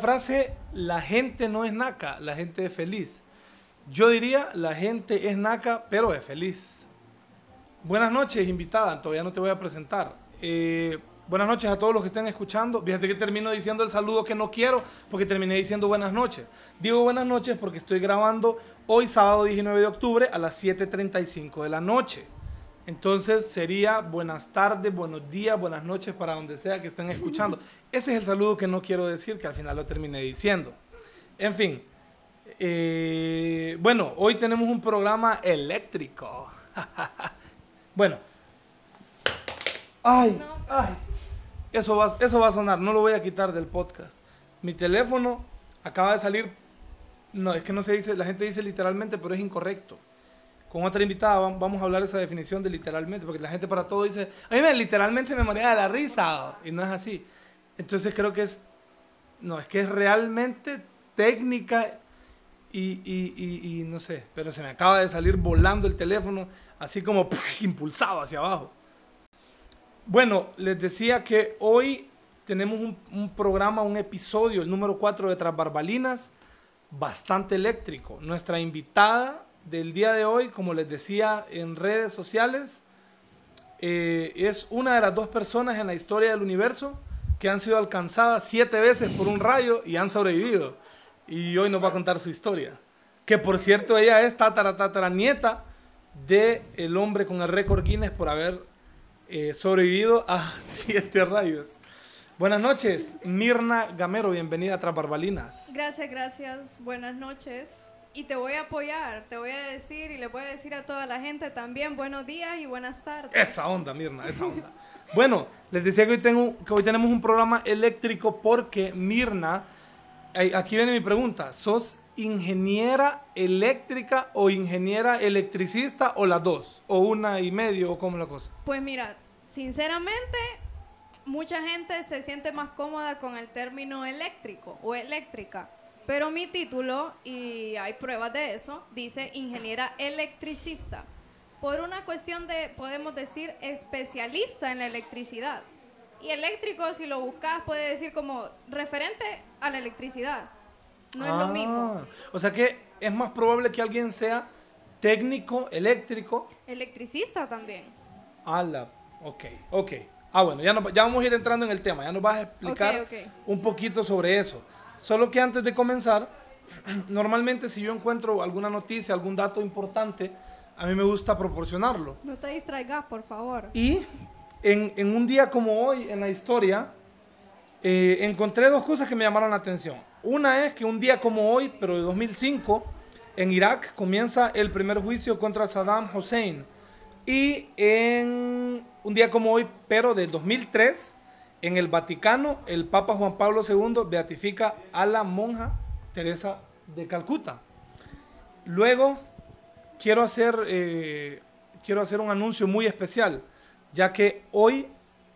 Frase, la gente no es naca, la gente es feliz. Yo diría, la gente es naca, pero es feliz. Buenas noches, invitada. Todavía no te voy a presentar. Eh, buenas noches a todos los que estén escuchando. Fíjate que termino diciendo el saludo que no quiero porque terminé diciendo buenas noches. Digo buenas noches porque estoy grabando hoy sábado 19 de octubre a las 7.35 de la noche. Entonces sería buenas tardes, buenos días, buenas noches para donde sea que estén escuchando. Ese es el saludo que no quiero decir, que al final lo terminé diciendo. En fin, eh, bueno, hoy tenemos un programa eléctrico. bueno, ay, ay, eso va, eso va a sonar, no lo voy a quitar del podcast. Mi teléfono acaba de salir, no, es que no se dice, la gente dice literalmente, pero es incorrecto con otra invitada vamos a hablar esa definición de literalmente, porque la gente para todo dice, a mí me, literalmente me moría de la risa, y no es así. Entonces creo que es, no, es que es realmente técnica y, y, y, no sé, pero se me acaba de salir volando el teléfono, así como impulsado hacia abajo. Bueno, les decía que hoy tenemos un, un programa, un episodio, el número 4 de Tras Barbalinas, bastante eléctrico. Nuestra invitada del día de hoy, como les decía en redes sociales, eh, es una de las dos personas en la historia del universo que han sido alcanzadas siete veces por un rayo y han sobrevivido. Y hoy nos va a contar su historia. Que por cierto, ella es tatara, tatara nieta de el hombre con el récord Guinness por haber eh, sobrevivido a siete rayos. Buenas noches, Mirna Gamero, bienvenida a Tras Barbalinas. Gracias, gracias. Buenas noches y te voy a apoyar, te voy a decir y le voy a decir a toda la gente también buenos días y buenas tardes. Esa onda, Mirna, esa onda. bueno, les decía que hoy, tengo, que hoy tenemos un programa eléctrico porque Mirna, aquí viene mi pregunta, ¿sos ingeniera eléctrica o ingeniera electricista o las dos? ¿O una y medio o cómo la cosa? Pues mira, sinceramente, mucha gente se siente más cómoda con el término eléctrico o eléctrica pero mi título, y hay pruebas de eso, dice ingeniera electricista. Por una cuestión de, podemos decir, especialista en la electricidad. Y eléctrico, si lo buscas, puede decir como referente a la electricidad. No es lo ah, mismo. O sea que es más probable que alguien sea técnico, eléctrico. Electricista también. Ala, ok, ok. Ah, bueno, ya, ya vamos a ir entrando en el tema. Ya nos vas a explicar un poquito sobre eso. Solo que antes de comenzar, normalmente si yo encuentro alguna noticia, algún dato importante, a mí me gusta proporcionarlo. No te distraigas, por favor. Y en, un día como hoy en la historia, eh, encontré dos cosas que me llamaron la atención. Una es que un día como hoy, pero de 2005, en Irak comienza el primer juicio contra Saddam Hussein. Y en un día como hoy, pero de 2003, en el Vaticano, el Papa Juan Pablo II beatifica a la monja Teresa de Calcuta. Luego, quiero hacer, eh, quiero hacer un anuncio muy especial, ya que hoy,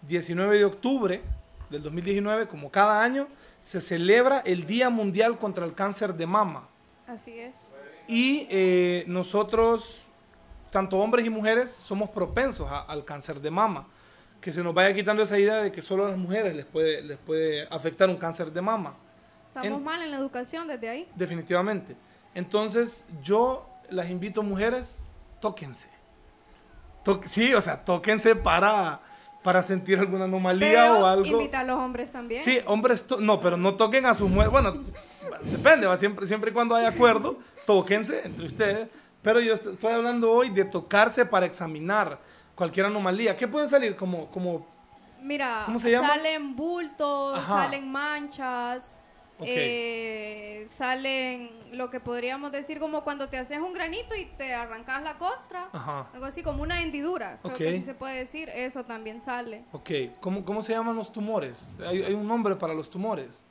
19 de octubre del 2019, como cada año, se celebra el Día Mundial contra el Cáncer de Mama. Así es. Y eh, nosotros, tanto hombres y mujeres, somos propensos al cáncer de mama que se nos vaya quitando esa idea de que solo a las mujeres les puede, les puede afectar un cáncer de mama. Estamos mal en la educación desde ahí. Definitivamente. Entonces, yo las invito, mujeres, tóquense. sí, o sea, tóquense para, para sentir alguna anomalía o algo. Invita a los hombres también. Sí, hombres, no, pero no toquen a sus mujeres. Bueno, depende, ¿va? Siempre, siempre y cuando hay acuerdo, tóquense entre ustedes. Pero yo estoy hablando hoy de tocarse para examinar cualquier anomalía. ¿Qué pueden salir? Como, como Mira, salen bultos, salen manchas, eh, salen lo que podríamos decir como cuando te haces un granito y te arrancas la costra, algo así como una hendidura, creo que sí se puede decir, eso también sale. Ok, ¿cómo, cómo se llaman los tumores? Hay, hay un nombre para los tumores.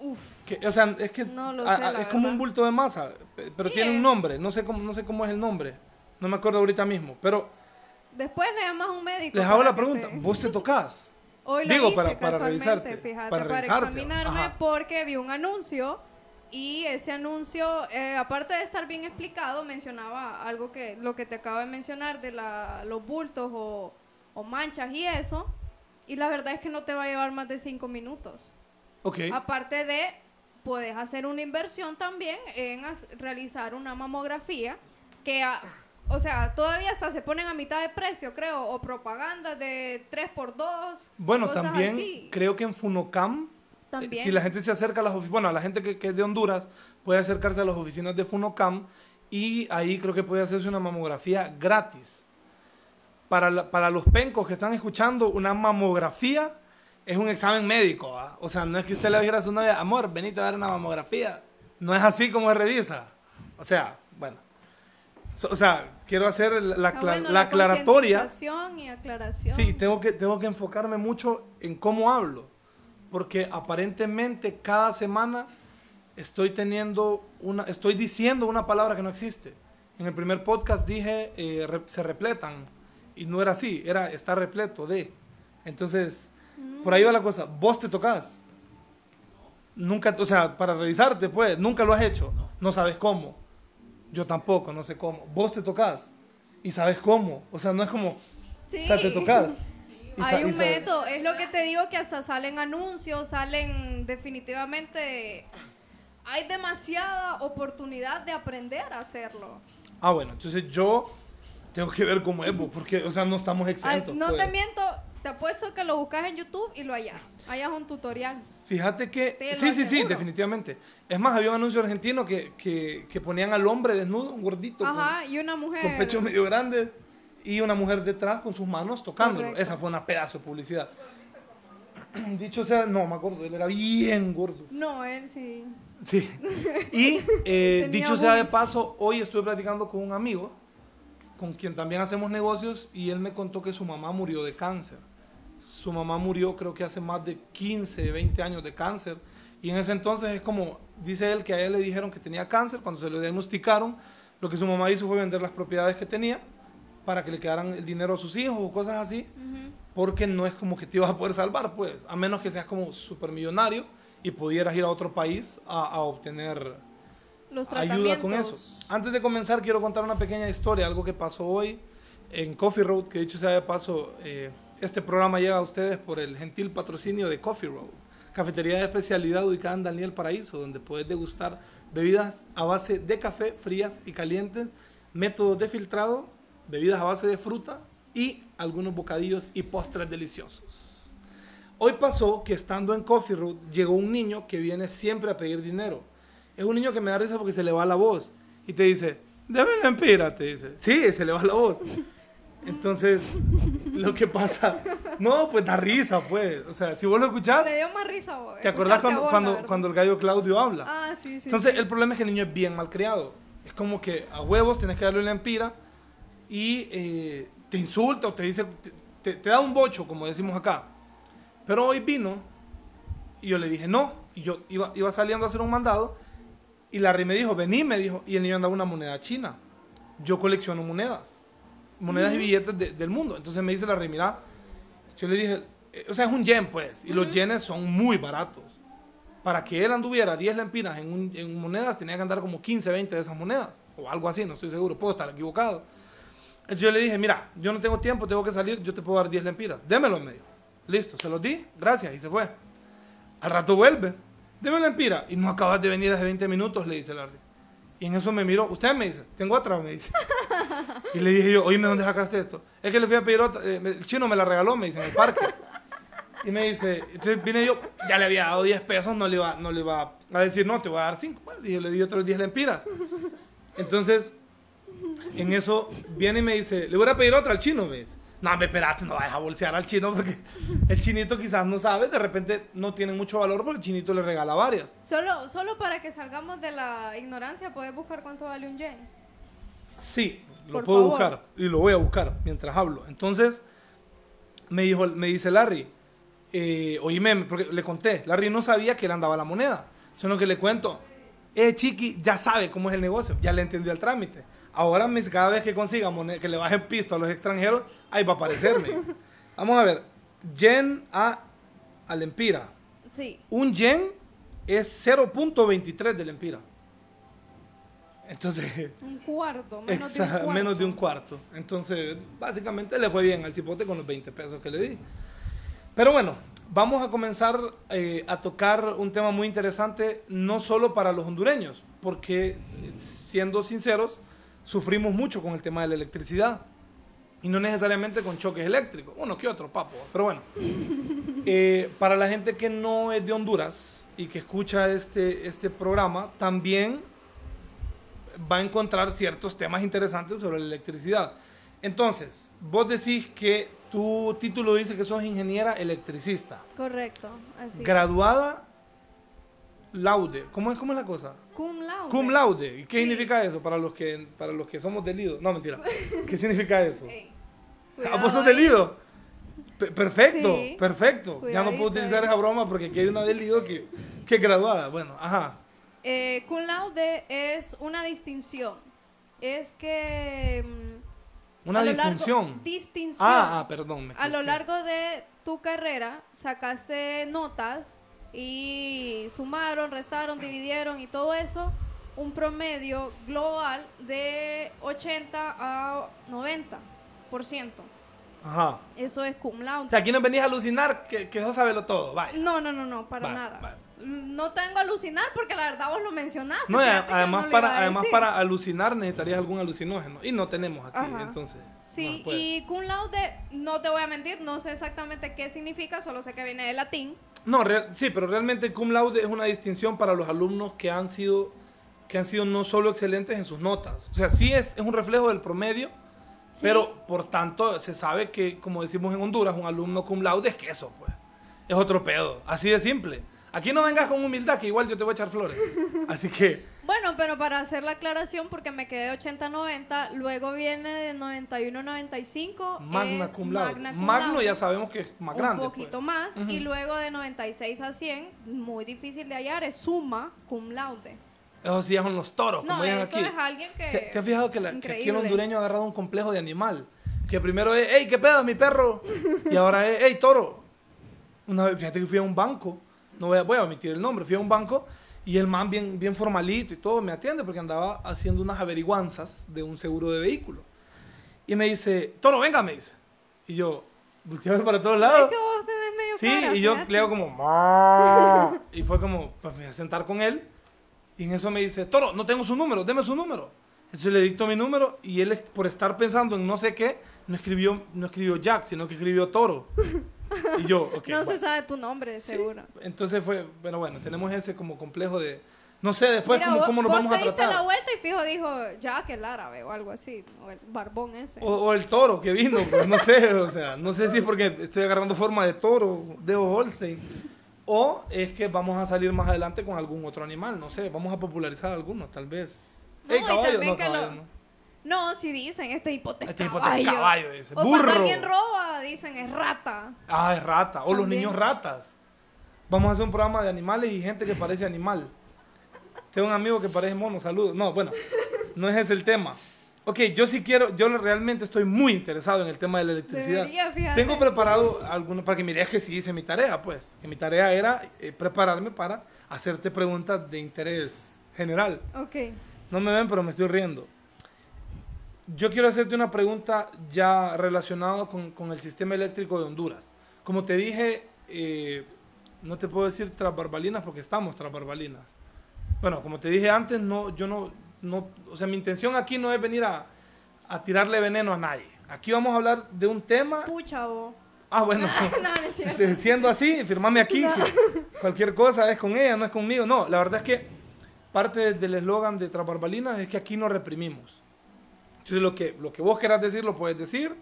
Uf. o sea, es que es como un bulto de masa, pero tiene un nombre, no sé, cómo, no sé cómo es el nombre, no me acuerdo ahorita mismo, pero Después le llamas a un médico. Les hago la pregunta, ¿vos te tocas? Hoy lo Digo, para, para revisarte. Fíjate, para, examinarme porque vi un anuncio y ese anuncio, eh, aparte de estar bien explicado, mencionaba algo que lo que te acabo de mencionar de la, los bultos o, o manchas y eso. Y la verdad es que no te va a llevar más de cinco minutos. Ok. Aparte de, puedes hacer una inversión también en realizar una mamografía que, a- o sea, todavía hasta se ponen a mitad de precio, creo, o propaganda de 3x2. Bueno, también así. creo que en Funocam, eh, También. si la gente se acerca a las oficinas, bueno, la gente que, que es de Honduras puede acercarse a las oficinas de Funocam y ahí creo que puede hacerse una mamografía gratis. Para, la- para los pencos que están escuchando, una mamografía es un examen médico, ¿va? O sea, no es que usted le dijera a su novia, amor, venite a ver una mamografía. No es así como se revisa. O sea. So- o sea, quiero hacer la, la Ah, bueno, la aclaratoria. concientización y aclaración. Sí, tengo que, tengo que enfocarme mucho en cómo hablo, porque aparentemente cada semana estoy teniendo una, estoy diciendo una palabra que no existe. En el primer podcast dije eh, re- se repletan y no era así, era está repleto de. Entonces, por ahí va la cosa. Vos te tocas. Nunca, o sea, para revisarte, pues, nunca lo has hecho. No sabes cómo. Yo tampoco, no sé cómo. Vos te tocas y sabes cómo. O sea, no es como, Sí. o sea, te tocas. y Hay un método, es lo que te digo que hasta salen anuncios, salen definitivamente... Hay demasiada oportunidad de aprender a hacerlo. Ah, bueno, entonces yo tengo que ver cómo es, pues, porque, o sea, no estamos exentos. no pues. te miento, te apuesto que lo buscas en YouTube y lo hallas. Hallas un tutorial. Fíjate que, Te sí, sí, sí, definitivamente. Es más, había un anuncio argentino que, que, que ponían al hombre desnudo, un gordito, con- Ajá, y una mujer. con, pechos medio grandes, y una mujer detrás con sus manos tocándolo. Correcto. Esa fue una pedazo de publicidad. Dicho sea, no, me acuerdo, él era bien gordo. No, él sí. Sí. Y eh, dicho sea de paso, hoy estuve platicando con un amigo con quien también hacemos negocios y él me contó que su mamá murió de cáncer. Su mamá murió creo que hace más de 15, 20 años de cáncer. Y en ese entonces es como, dice él que a él le dijeron que tenía cáncer, cuando se lo diagnosticaron, lo que su mamá hizo fue vender las propiedades que tenía para que le quedaran el dinero a sus hijos o cosas así, Ujú. porque no es como que te ibas a poder salvar, pues, a menos que seas como supermillonario y pudieras ir a otro país a, a obtener Los ayuda con eso. Antes de comenzar, quiero contar una pequeña historia, algo que pasó hoy en Coffee Road, que dicho sea de paso, eh, este programa llega a ustedes por el gentil patrocinio de Coffee Road, cafetería de especialidad ubicada en Daniel Paraíso, donde puedes degustar bebidas a base de café frías y calientes, métodos de filtrado, bebidas a base de fruta y algunos bocadillos y postres deliciosos. Hoy pasó que estando en Coffee Road llegó un niño que viene siempre a pedir dinero. Es un niño que me da risa porque se le va la voz y te dice, dame la empira, te dice. Sí, se le va la voz. Entonces, lo que pasa, no, pues da risa, pues. O sea, si vos lo escuchás, Me dio más risa, vos, ¿te acordás cuando, vos, cuando, cuando el gallo Claudio habla? Ah, sí, sí. Entonces, sí. el problema es que el niño es bien malcriado. Es como que a huevos tienes que darle la empira y eh, te insulta o te dice, te, te- te da un bocho, como decimos acá. Pero hoy vino y yo le dije no. Y yo iba, iba saliendo a hacer un mandado y Larry me dijo, vení, me dijo. Y el niño andaba una moneda china. Yo colecciono monedas. Monedas y billetes de- del mundo. Entonces me dice Larry, mira, yo le dije, eh, o sea, es un yen, pues. Y los yenes son muy baratos. Para que él anduviera 10 lempiras en, un- en monedas, tenía que andar como 15, 20 de esas monedas. O algo así, no estoy seguro. Puedo estar equivocado. Yo le dije, mira, yo no tengo tiempo, tengo que salir, yo te puedo dar 10 lempiras. Démelo en medio. Listo, se los di, gracias, y se fue. Al rato vuelve, démelo en pira. Y no acabas de venir hace 20 minutos, le dice Larry. Y en eso me miró, usted me dice, tengo otra, me dice. Y le dije yo, oíme, ¿dónde sacaste esto? Es que le fui a pedir otra, eh, el chino me la regaló, me dice, en el parque. Y me dice, entonces vine yo, ya le había dado 10 pesos, no le iba, no le iba a decir, no, te voy a dar 5. Bueno, y yo le di otros 10 lempiras. Entonces, en eso viene y me dice, le voy a pedir otra al chino, me dice. No, me espérate, no vayas a bolsear al chino porque el chinito quizás no sabe, de repente no tiene mucho valor porque el chinito le regala varias. Solo, solo para que salgamos de la ignorancia, puedes buscar cuánto vale un yen. Sí, lo Por puedo favor. buscar y lo voy a buscar mientras hablo. Entonces, me dijo, me dice Larry, eh, oíme, porque le conté, Larry no sabía que él andaba la moneda, sino que le cuento, eh, Chiqui ya sabe cómo es el negocio, ya le entendió el trámite. Ahora cada vez que consiga moneda, que le bajen pisto a los extranjeros, ahí va a aparecer, me dice. Vamos a ver, yen a al empira. Sí. Un yen es 0.23 del empira. Entonces, Un cuarto, menos de un cuarto. menos de un cuarto. Entonces, básicamente le fue bien al cipote con los 20 pesos que le di. Pero bueno, vamos a comenzar eh, a tocar un tema muy interesante, no solo para los hondureños, porque, eh, siendo sinceros, sufrimos mucho con el tema de la electricidad. Y no necesariamente con choques eléctricos, uno que otro, papo. Pero bueno, eh, para la gente que no es de Honduras y que escucha este, este programa, también va a encontrar ciertos temas interesantes sobre la electricidad. Entonces, vos decís que tu título dice que sos ingeniera electricista. Correcto, así. es. Graduada laude. ¿Cómo es, cómo es la cosa? Cum laude. Cum laude. ¿Y qué Sí. significa eso para los que para los que somos del Lido? No, mentira. ¿Qué significa eso? Ey, ¿Ah, vos sos cuidado del ahí. Lido? Pe- perfecto, Sí. perfecto. Ya no puedo utilizar ahí. esa broma porque aquí hay una del Lido que, que es graduada. Bueno, ajá. Eh, cum laude es una distinción. Es que... mm, Una a lo largo- distinción. distinción. Ah, ah, perdón. me a lo equivoqué. largo de tu carrera sacaste notas y sumaron, restaron, dividieron y todo eso, un promedio global de 80 a 90%. Ajá. Eso es cum O laude. sea, aquí nos venís a alucinar que, que eso sabelo todo. Vaya. No, no, no, no, para Vale, nada. vale. No tengo alucinar porque la verdad vos lo mencionaste. No, además, no para, además para alucinar necesitarías algún alucinógeno. Y no tenemos aquí, Ajá. entonces. Sí, no y cum laude, no te voy a mentir, no sé exactamente qué significa, solo sé que viene de latín. No, real- sí, pero realmente cum laude es una distinción para los alumnos que han sido que han sido no solo excelentes en sus notas. O sea, sí es, es un reflejo del promedio, Sí. pero por tanto se sabe que, como decimos en Honduras, un alumno cum laude es queso, pues. Es otro pedo. Así de simple. Aquí no vengas con humildad, que igual yo te voy a echar flores. Así que, Bueno, pero para hacer la aclaración, porque me quedé 80-90, luego viene de 91-95. magna es cum laude. magna cum Magno laude, ya sabemos que es más un grande. poquito pues. más. Y luego de 96 a 100, muy difícil de hallar, es summa cum laude. Eso sí son los toros, como No, llaman eso aquí. es alguien que... ¿Te, te has fijado que, la- que aquí el hondureño ha agarrado un complejo de animal? Que primero es, hey, ¿qué pedo, mi perro? Y ahora es, hey, toro. Una vez, fíjate que fui a un banco, no voy a, voy a omitir el nombre, fui a un banco y el man bien, bien formalito y todo me atiende porque andaba haciendo unas averiguanzas de un seguro de vehículo. Y me dice, toro, venga, me dice. Y yo, volteaba para todos Es lados. que vos tenés medio Sí, cara, y yo le hago como... "Ma". Y fue como, pues me voy a sentar con él. Y en eso me dice, Toro, no tengo su número, deme su número. Entonces le dicto mi número y él, por estar pensando en no sé qué, no escribió, no escribió Jack, sino que escribió Toro. Y yo, ok. no se sabe tu nombre, Sí. seguro. Entonces fue, pero bueno, tenemos ese como complejo de... No sé después Mira, cómo, cómo nos vos vamos a te diste tratar. la vuelta y fijo dijo Jack el árabe o algo así, o el barbón ese. O, o el toro que vino, pues no sé, o sea, no sé si es porque estoy agarrando forma de toro, de Holstein, o es que vamos a salir más adelante con algún otro animal, no sé, vamos a popularizar alguno, tal vez. No, caballo, no, caballo, lo- no. No, si dicen, este hipoteca Este hijo de caballo. caballo, dice. O Burro. cuando alguien roba, dicen es rata. Ah, es rata, o los También. niños ratas. Vamos a hacer un programa de animales y gente que parece animal. Tengo un amigo que parece mono, saludos. No, bueno, no ese es el tema. Ok, yo sí quiero, yo realmente estoy muy interesado en el tema de la electricidad. Debería, fíjate. Tengo preparado algunos, para que mires que sí hice mi tarea, pues. Que mi tarea era eh, prepararme para hacerte preguntas de interés general. Ok. No me ven, pero me estoy riendo. Yo quiero hacerte una pregunta ya relacionada con, con el sistema eléctrico de Honduras. Como te dije, eh, no te puedo decir tras barbalinas porque estamos tras barbalinas. Bueno, como te dije antes, no, yo no, no, o sea, mi intención aquí no es venir a, a tirarle veneno a nadie. Aquí vamos a hablar de un tema. Pucha, vos. Ah, bueno. no, no. Siendo así, firmame aquí. que cualquier cosa es con ella, no es conmigo. No, la verdad es que parte del eslogan de Tras Barbalinas es que aquí no reprimimos. Entonces, lo que, lo que vos querás decir, lo puedes decir.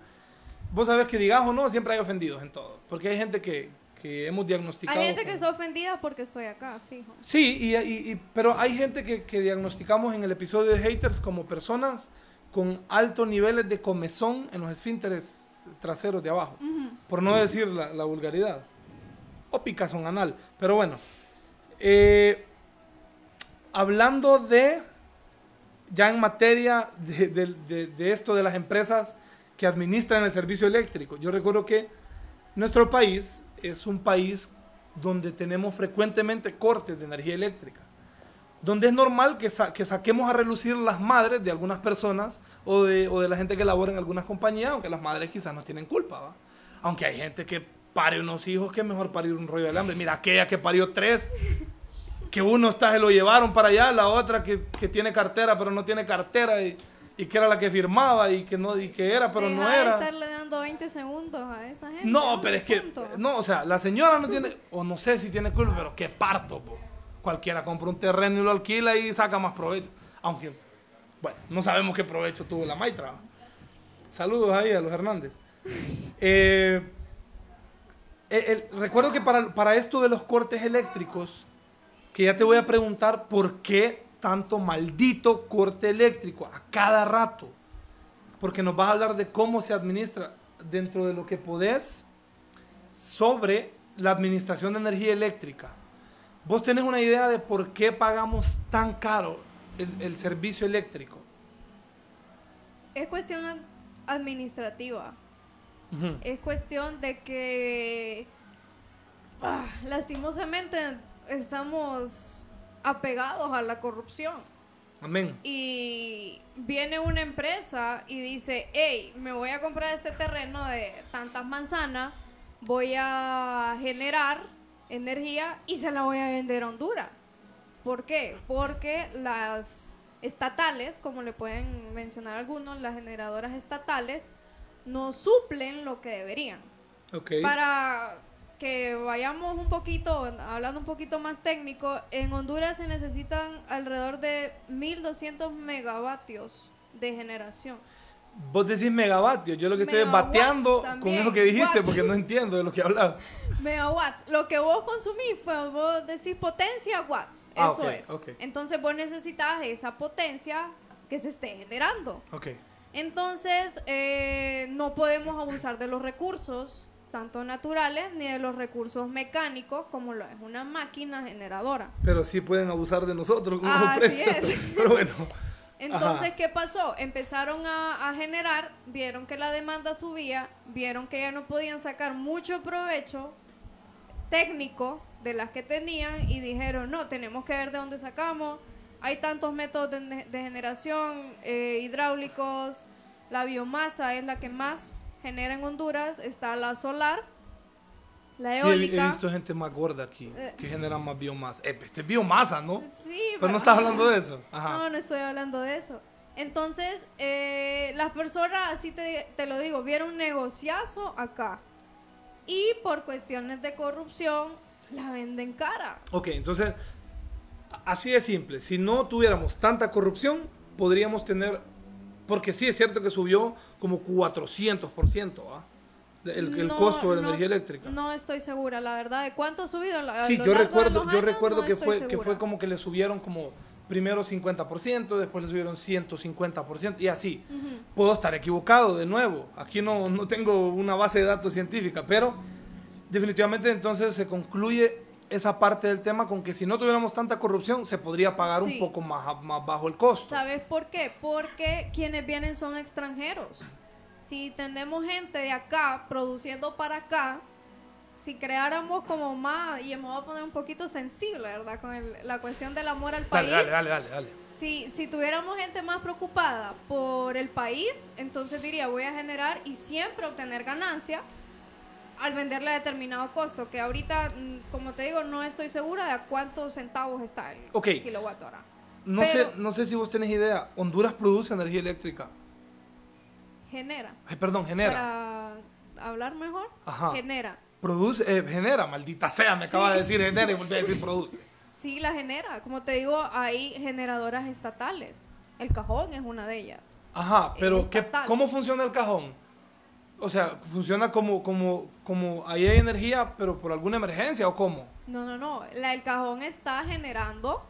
Vos sabés que digas o no, siempre hay ofendidos en todo. Porque hay gente que, que hemos diagnosticado. Hay gente con- que está ofendida porque estoy acá, fijo. Sí, y, y- y- pero hay gente que, que diagnosticamos en el episodio de haters como personas con altos niveles de comezón en los esfínteres traseros de abajo, por no decir la, la vulgaridad. O picazón anal. Pero bueno, eh, hablando de, ya en materia de, de- de- de esto de las empresas que administran el servicio eléctrico, yo recuerdo que nuestro país es un país donde tenemos frecuentemente cortes de energía eléctrica, donde es normal que, sa- que saquemos a relucir las madres de algunas personas o de, o la gente que labora en algunas compañías, aunque las madres quizás no tienen culpa, ¿va? aunque hay gente que pare unos hijos que es mejor parir un rollo de alambre. Mira, aquella que parió tres, que uno está, se lo llevaron para allá, la otra que, que tiene cartera pero no tiene cartera y, y que era la que firmaba y que no y que era pero no Deja de era. estarle dando 20 segundos a esa gente. No, pero es que, punto. no, o sea, la señora no tiene, o no sé si tiene culpa, pero qué parto, po. Cualquiera compra un terreno y lo alquila y saca más provecho. Aunque, bueno, no sabemos qué provecho tuvo la maitra. Saludos ahí a los Hernández. Eh, el- el- recuerdo que para, para esto de los cortes eléctricos, que ya te voy a preguntar por qué tanto maldito corte eléctrico a cada rato. Porque nos vas a hablar de cómo se administra dentro de lo que podés sobre la administración de energía eléctrica. ¿Vos tenés una idea de por qué pagamos tan caro el, el servicio eléctrico? Es cuestión ad- administrativa. Es cuestión de que ah, lastimosamente estamos apegados a la corrupción. Amén. Y viene una empresa y dice, hey, me voy a comprar este terreno de tantas manzanas, voy a generar energía y se la voy a vender a Honduras. ¿Por qué? Porque las estatales, como le pueden mencionar algunos, las generadoras estatales, no suplen lo que deberían. Ok. Para que vayamos un poquito, hablando un poquito más técnico, en Honduras se necesitan alrededor de 1200 megavatios de generación. Vos decís megavatios, yo lo que estoy es bateando con eso que dijiste watts. porque no entiendo de lo que hablas. Megawatts. Lo que vos consumís, pues vos decís potencia watts. Ah, Eso es. Entonces vos necesitas esa potencia que se esté generando. Ok. Entonces, eh, no podemos abusar de los recursos, tanto naturales, ni de los recursos mecánicos, como lo es una máquina generadora. Pero sí pueden abusar de nosotros con Así precios. es. Pero bueno. Entonces, Ajá. ¿qué pasó? Empezaron a, a generar, vieron que la demanda subía, vieron que ya no podían sacar mucho provecho técnico de las que tenían y dijeron, no, tenemos que ver de dónde sacamos. Hay tantos métodos de, de generación eh, hidráulicos, la biomasa es la que más genera en Honduras, está la solar, la Sí, he, he eólica. visto gente más gorda aquí Eh. que generan más biomasa. Eh, este es biomasa, ¿no? Sí, Pero no estás hablando de eso. Ajá. No, no estoy hablando de eso. Entonces, eh, las personas, así te, te lo digo, vieron un negociazo acá. Y por cuestiones de corrupción, la venden cara. Ok, entonces, así de simple. Si no tuviéramos tanta corrupción, podríamos tener. Porque sí es cierto que subió como 400%, ¿ah? El, costo de la no- energía eléctrica. No estoy segura, la verdad, de cuánto ha subido. a Sí, yo recuerdo, yo años, recuerdo no que fue que fue como que le subieron como primero 50%, después le subieron 150% y así. Puedo estar equivocado de nuevo. Aquí no, no tengo una base de datos científica, pero definitivamente entonces se concluye esa parte del tema con que si no tuviéramos tanta corrupción se podría pagar un Sí. poco más, más bajo el costo. ¿Sabes por qué? Porque quienes vienen son extranjeros. Si tenemos gente de acá produciendo para acá, si creáramos como más, y me voy a poner un poquito sensible, ¿verdad? Con el- la cuestión del amor al país. Dale, dale, dale, dale, dale. Si, si tuviéramos gente más preocupada por el país, entonces diría, voy a generar y siempre obtener ganancia al venderle a determinado costo, que ahorita, mm, como te digo, no estoy segura de a cuántos centavos está el kilowatt hora. No, Pero- sé, no sé si vos tenés idea. Honduras produce energía eléctrica. Genera. Ay, perdón, genera. Para hablar mejor, Ajá. genera. Produce, eh, genera, maldita sea, me acaba de decir genera y volví a decir produce. Sí, la genera. Como te digo, hay generadoras estatales. El cajón es una de ellas. Ajá, pero ¿qué. ¿cómo funciona el cajón? O sea, ¿funciona como, como, como ahí hay energía, pero por alguna emergencia o cómo? No, no, no. La, el cajón está generando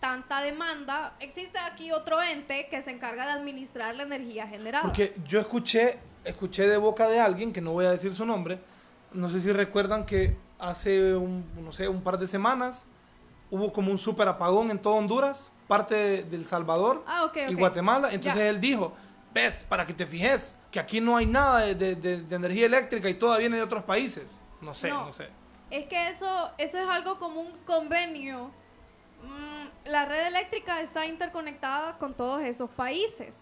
tanta demanda. Existe aquí otro ente que se encarga de administrar la energía generada. Porque yo escuché, escuché de boca de alguien, que no voy a decir su nombre, no sé si recuerdan que hace un, no sé, un par de semanas hubo como un super apagón en todo Honduras, parte de, de El Salvador Ah, ok, y ok. Guatemala. Entonces Ya. él dijo, ves, para que te fijes, que aquí no hay nada de, de- de- de energía eléctrica y toda viene de otros países. No sé, no, No. sé. Es que eso, eso es algo como un convenio. Mm, la red eléctrica está interconectada con todos esos países.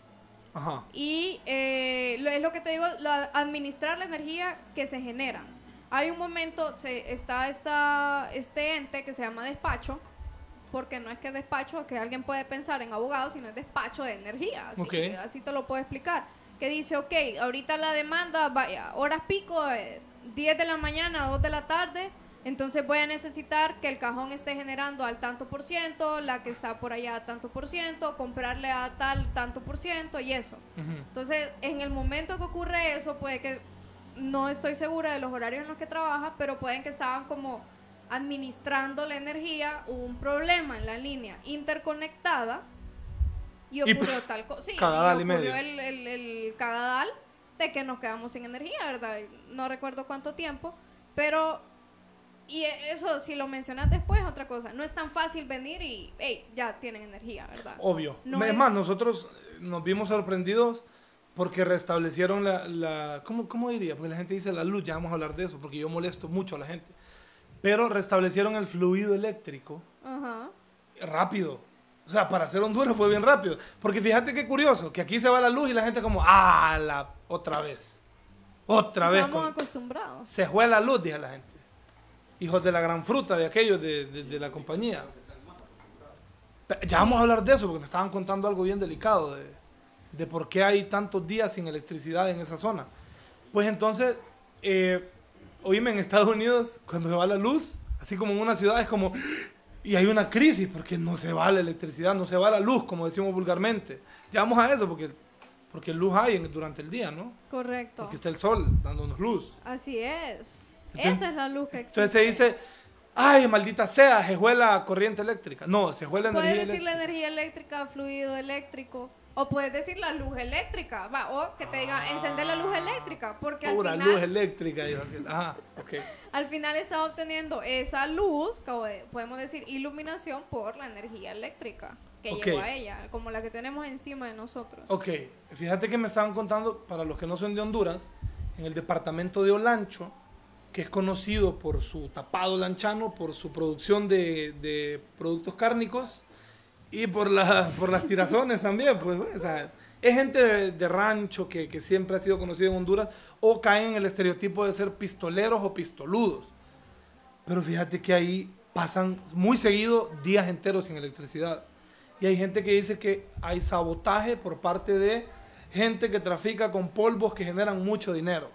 Ajá. Y eh, lo, es lo que te digo, la- administrar la energía que se genera. hay un momento, se, está esta, este ente que se llama despacho, porque no es que despacho, que alguien puede pensar en abogado, sino es despacho de energía. Así, Ok. así te lo puedo explicar. Que dice, ok, ahorita la demanda, vaya, horas pico, eh, 10 de la mañana, 2 de la tarde, entonces voy a necesitar que el cajón esté generando al tanto por ciento, la que está por allá a tanto por ciento, comprarle a tal tanto por ciento y eso. Entonces, en el momento que ocurre eso, puede que, no estoy segura de los horarios en los que trabaja, pero pueden que estaban como administrando la energía, hubo un problema en la línea interconectada y Y, ocurrió pff, tal cosa. Sí, y y ocurrió medio. el, el, el cagadal de que nos quedamos sin energía, ¿verdad? No recuerdo cuánto tiempo, pero... Y eso, si lo mencionas después, es otra cosa. No es tan fácil venir y, hey, ya tienen energía, ¿verdad? Obvio. No es es- más, nosotros eh, nos vimos sorprendidos porque restablecieron la, la ¿cómo, ¿cómo diría? Porque la gente dice la luz, ya vamos a hablar de eso, porque yo molesto mucho a la gente. Pero restablecieron el fluido eléctrico Ajá. rápido. O sea, para hacer Honduras fue bien rápido. Porque fíjate qué curioso, que aquí se va la luz y la gente como, ah, la, otra vez. Otra vez. Estamos acostumbrados. se fue la luz, dije la gente. Hijos de la gran fruta de aquellos de, de- de la compañía. Ya vamos a hablar de eso porque me estaban contando algo bien delicado de, de por qué hay tantos días sin electricidad en esa zona. Pues entonces, eh, oíme, en Estados Unidos, cuando se va la luz, así como en una ciudad, es como. Y hay una crisis porque no se va la electricidad, no se va la luz, como decimos vulgarmente. Ya vamos a eso porque, porque luz hay en- durante el día, ¿no? Correcto. Porque está el sol dándonos luz. Así es. Entonces- Esa es la luz que existe. Entonces se dice, ay, maldita sea, se fue la corriente eléctrica. No, se fue la Puedes energía decir la eléctrica. energía eléctrica, fluido eléctrico. O puedes decir la luz eléctrica. Va, o que te diga encender la luz eléctrica. Porque al final, luz eléctrica. dijo aquel. Ajá, ok. al final está obteniendo esa luz, podemos decir iluminación, por la energía eléctrica que llegó a ella, como la que tenemos encima de nosotros. Ok, fíjate que me estaban contando, para los que no son de Honduras, en el departamento de Olancho, que es conocido por su tapado lanchano, por su producción de, de productos cárnicos y por, la, por las tirazones también. Pues, o sea, es gente de, de rancho que, que siempre ha sido conocido en Honduras o caen en el estereotipo de ser pistoleros o pistoludos. Pero fíjate que ahí pasan muy seguido días enteros sin electricidad. Y hay gente que dice que hay sabotaje por parte de gente que trafica con polvos que generan mucho dinero.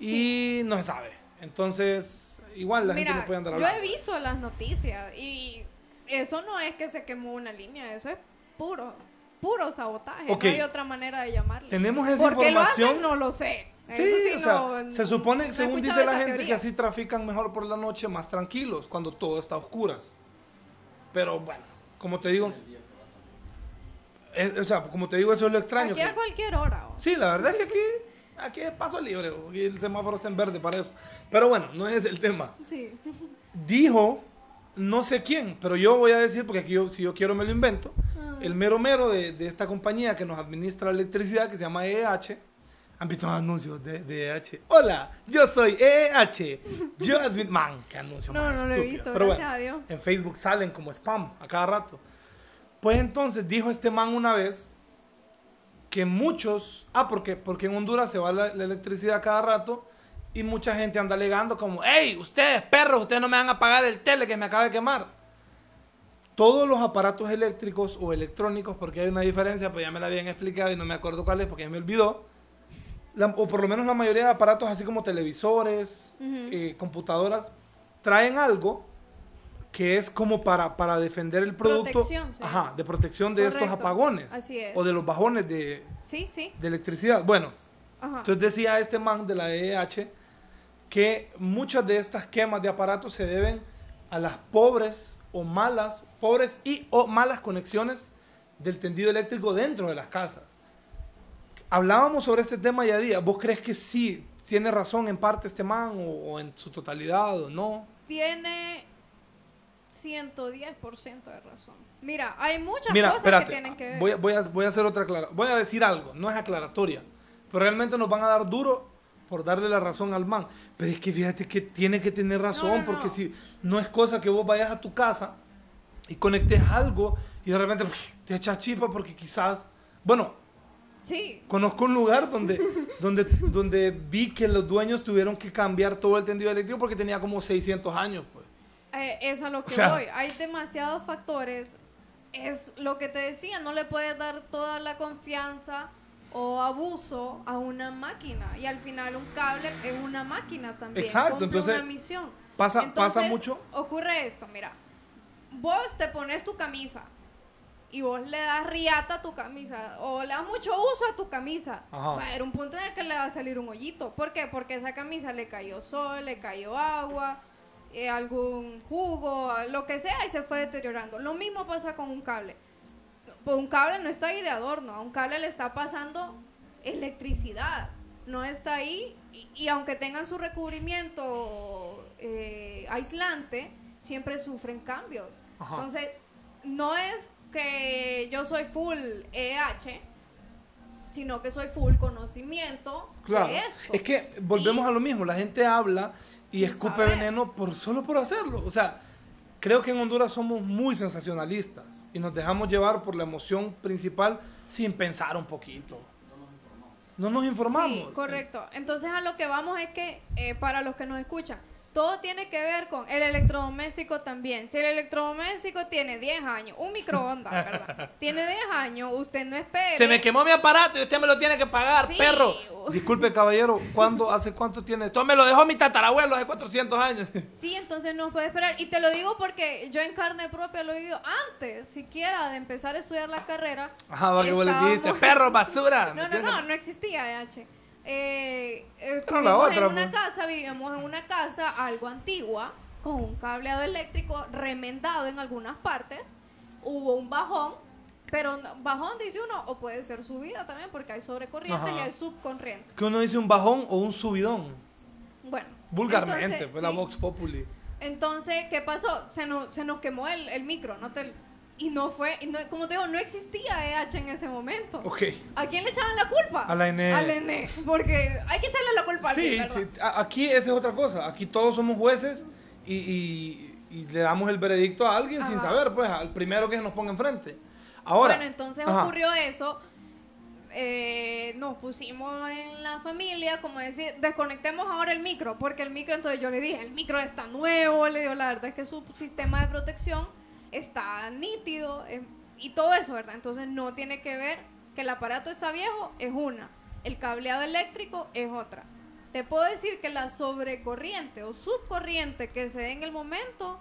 Y no se sabe. Entonces, igual la gente Mira, no puede andar yo hablando. he visto las noticias y eso no es que se quemó una línea, eso es puro, puro sabotaje. No hay otra manera de llamarlo. Tenemos esa ¿Por qué lo información. hacen? No lo sé. Sí, Eso o sea, no- se supone, no según dice la gente, teoría. que así trafican mejor por la noche, más tranquilos, cuando todo está a oscuras. Pero bueno, como te digo, es- o sea, como te digo, eso es lo extraño. Aquí que- a cualquier hora. o- Sí, la verdad es que aquí, aquí es paso libre, aquí el semáforo está en verde para eso. Pero bueno, no es el tema. Sí. Dijo, no sé quién, pero yo voy a decir, porque aquí yo, si yo quiero me lo invento, Ah. el mero mero de, de esta compañía que nos administra la electricidad, que se llama EH. ¿Han visto anuncios de, de EH? Hola, yo soy EH. Yo admito... Man, qué anuncio No, más no lo he visto, Pero gracias bueno, a Dios. en Facebook salen como spam a cada rato. Pues entonces dijo este man una vez que muchos, ah, porque, porque en Honduras se va la, la electricidad cada rato y mucha gente anda alegando como, hey, ustedes perros, ustedes no me van a pagar el tele que me acaba de quemar. Todos los aparatos eléctricos o electrónicos, porque hay una diferencia, pues ya me la habían explicado y no me acuerdo cuál es porque ya me olvidó. La- o por lo menos la mayoría de aparatos, así como televisores, Ujú. eh, computadoras, traen algo que es como para, para defender el producto. Protección, sí. Ajá, de protección de estos Correcto, apagones. así es. O de los bajones de, Sí, sí. de electricidad. Bueno, Ajá. entonces decía este man de la EH que muchas de estas quemas de aparatos se deben a las pobres o malas, pobres y o malas conexiones del tendido eléctrico dentro de las casas. Hablábamos sobre este tema ya día. ¿Vos crees que sí tiene razón en parte este man o, o en su totalidad o no? Tiene 110% de razón. Mira, hay muchas Mira, cosas espérate. que tienen que ver. Voy, a- voy a, voy a hacer otra aclara- Voy a decir algo, no es aclaratoria. Pero realmente nos van a dar duro por darle la razón al man. Pero es que fíjate que tiene que tener razón, No, no, porque no. si no es cosa que vos vayas a tu casa y conectes algo y de repente te echas chipa porque quizás, bueno, Sí. Conozco un lugar donde, donde, donde vi que los dueños tuvieron que cambiar todo el tendido eléctrico porque tenía como 600 años. Pues. Eh, es a lo que O sea- voy. Hay demasiados factores. Es lo que te decía, no le puedes dar toda la confianza o abuso a una máquina. Y al final un cable es una máquina también. Exacto, cumple entonces, una misión. pasa- pasa mucho. Ocurre esto, mira. Vos te pones tu camisa y vos le das riata a tu camisa o le das mucho uso a tu camisa. Ajá. Va a haber un punto en el que le va a salir un hoyito. ¿Por qué? Porque esa camisa le cayó sol, le cayó agua, eh, algún jugo, lo que sea y se fue deteriorando. Lo mismo pasa con un cable. Pues un cable no está ahí de adorno, a un cable le está pasando electricidad. No está ahí y, y aunque tengan su recubrimiento eh, aislante, siempre sufren cambios. Ajá. Entonces, no es que yo soy full EH, sino que soy full conocimiento Claro. de esto. Es que volvemos Y- a lo mismo. La gente habla y escupe saber. veneno por, solo por hacerlo. O sea, creo que en Honduras somos muy sensacionalistas y nos dejamos llevar por la emoción principal sin pensar un poquito. No nos informamos. Correcto. Entonces a lo que vamos es que, eh, para los que nos escuchan, todo tiene que ver con el electrodoméstico también. Si el electrodoméstico tiene 10 años, un microondas, ¿verdad? tiene 10 años, usted no espere. Se me quemó mi aparato y usted me lo tiene que pagar, Sí. perro. Disculpe, caballero, ¿cuándo, ¿hace cuánto tiene? Esto me lo dejó mi tatarabuelo hace 400 años. Sí, entonces no puede esperar. Y te lo digo porque yo en carne propia lo he vivido antes, siquiera de empezar a estudiar la carrera. Ajá, va que vos le dijiste, perro, basura. No, no, ¿me no, no existía EH. Eh, eh, la otra, en una pues. casa, vivíamos en una casa algo antigua, con un cableado eléctrico remendado en algunas partes. Hubo un bajón, pero bajón dice uno, o puede ser subida también, porque hay sobrecorriente Ajá. y hay subcorriente. Que uno dice un bajón o un subidón. Bueno. Vulgarmente, entonces, pues la. Vox Populi. Entonces, ¿qué pasó? Se nos, se nos quemó el, el micro, ¿no? Te- y no fue, y no- como te digo, no existía EH en ese momento. Ok. ¿A quién le echaban la culpa? A la ENE. A la ENE, porque hay que echarle la culpa a Sí, alguien, sí, aquí esa es otra cosa. Aquí todos somos jueces y, y- y le damos el veredicto a alguien sin saber, pues, al primero que se nos ponga enfrente. Ahora. bueno, entonces ajá. ocurrió eso. eh, nos pusimos en la familia, como decir, desconectemos ahora el micro, porque el micro, entonces yo le dije, el micro está nuevo, le digo, la verdad es que su sistema de protección está nítido eh, y todo eso, ¿verdad? Entonces no tiene que ver que el aparato está viejo, es una, el cableado eléctrico es otra. Te puedo decir que la sobrecorriente o subcorriente que se dé en el momento,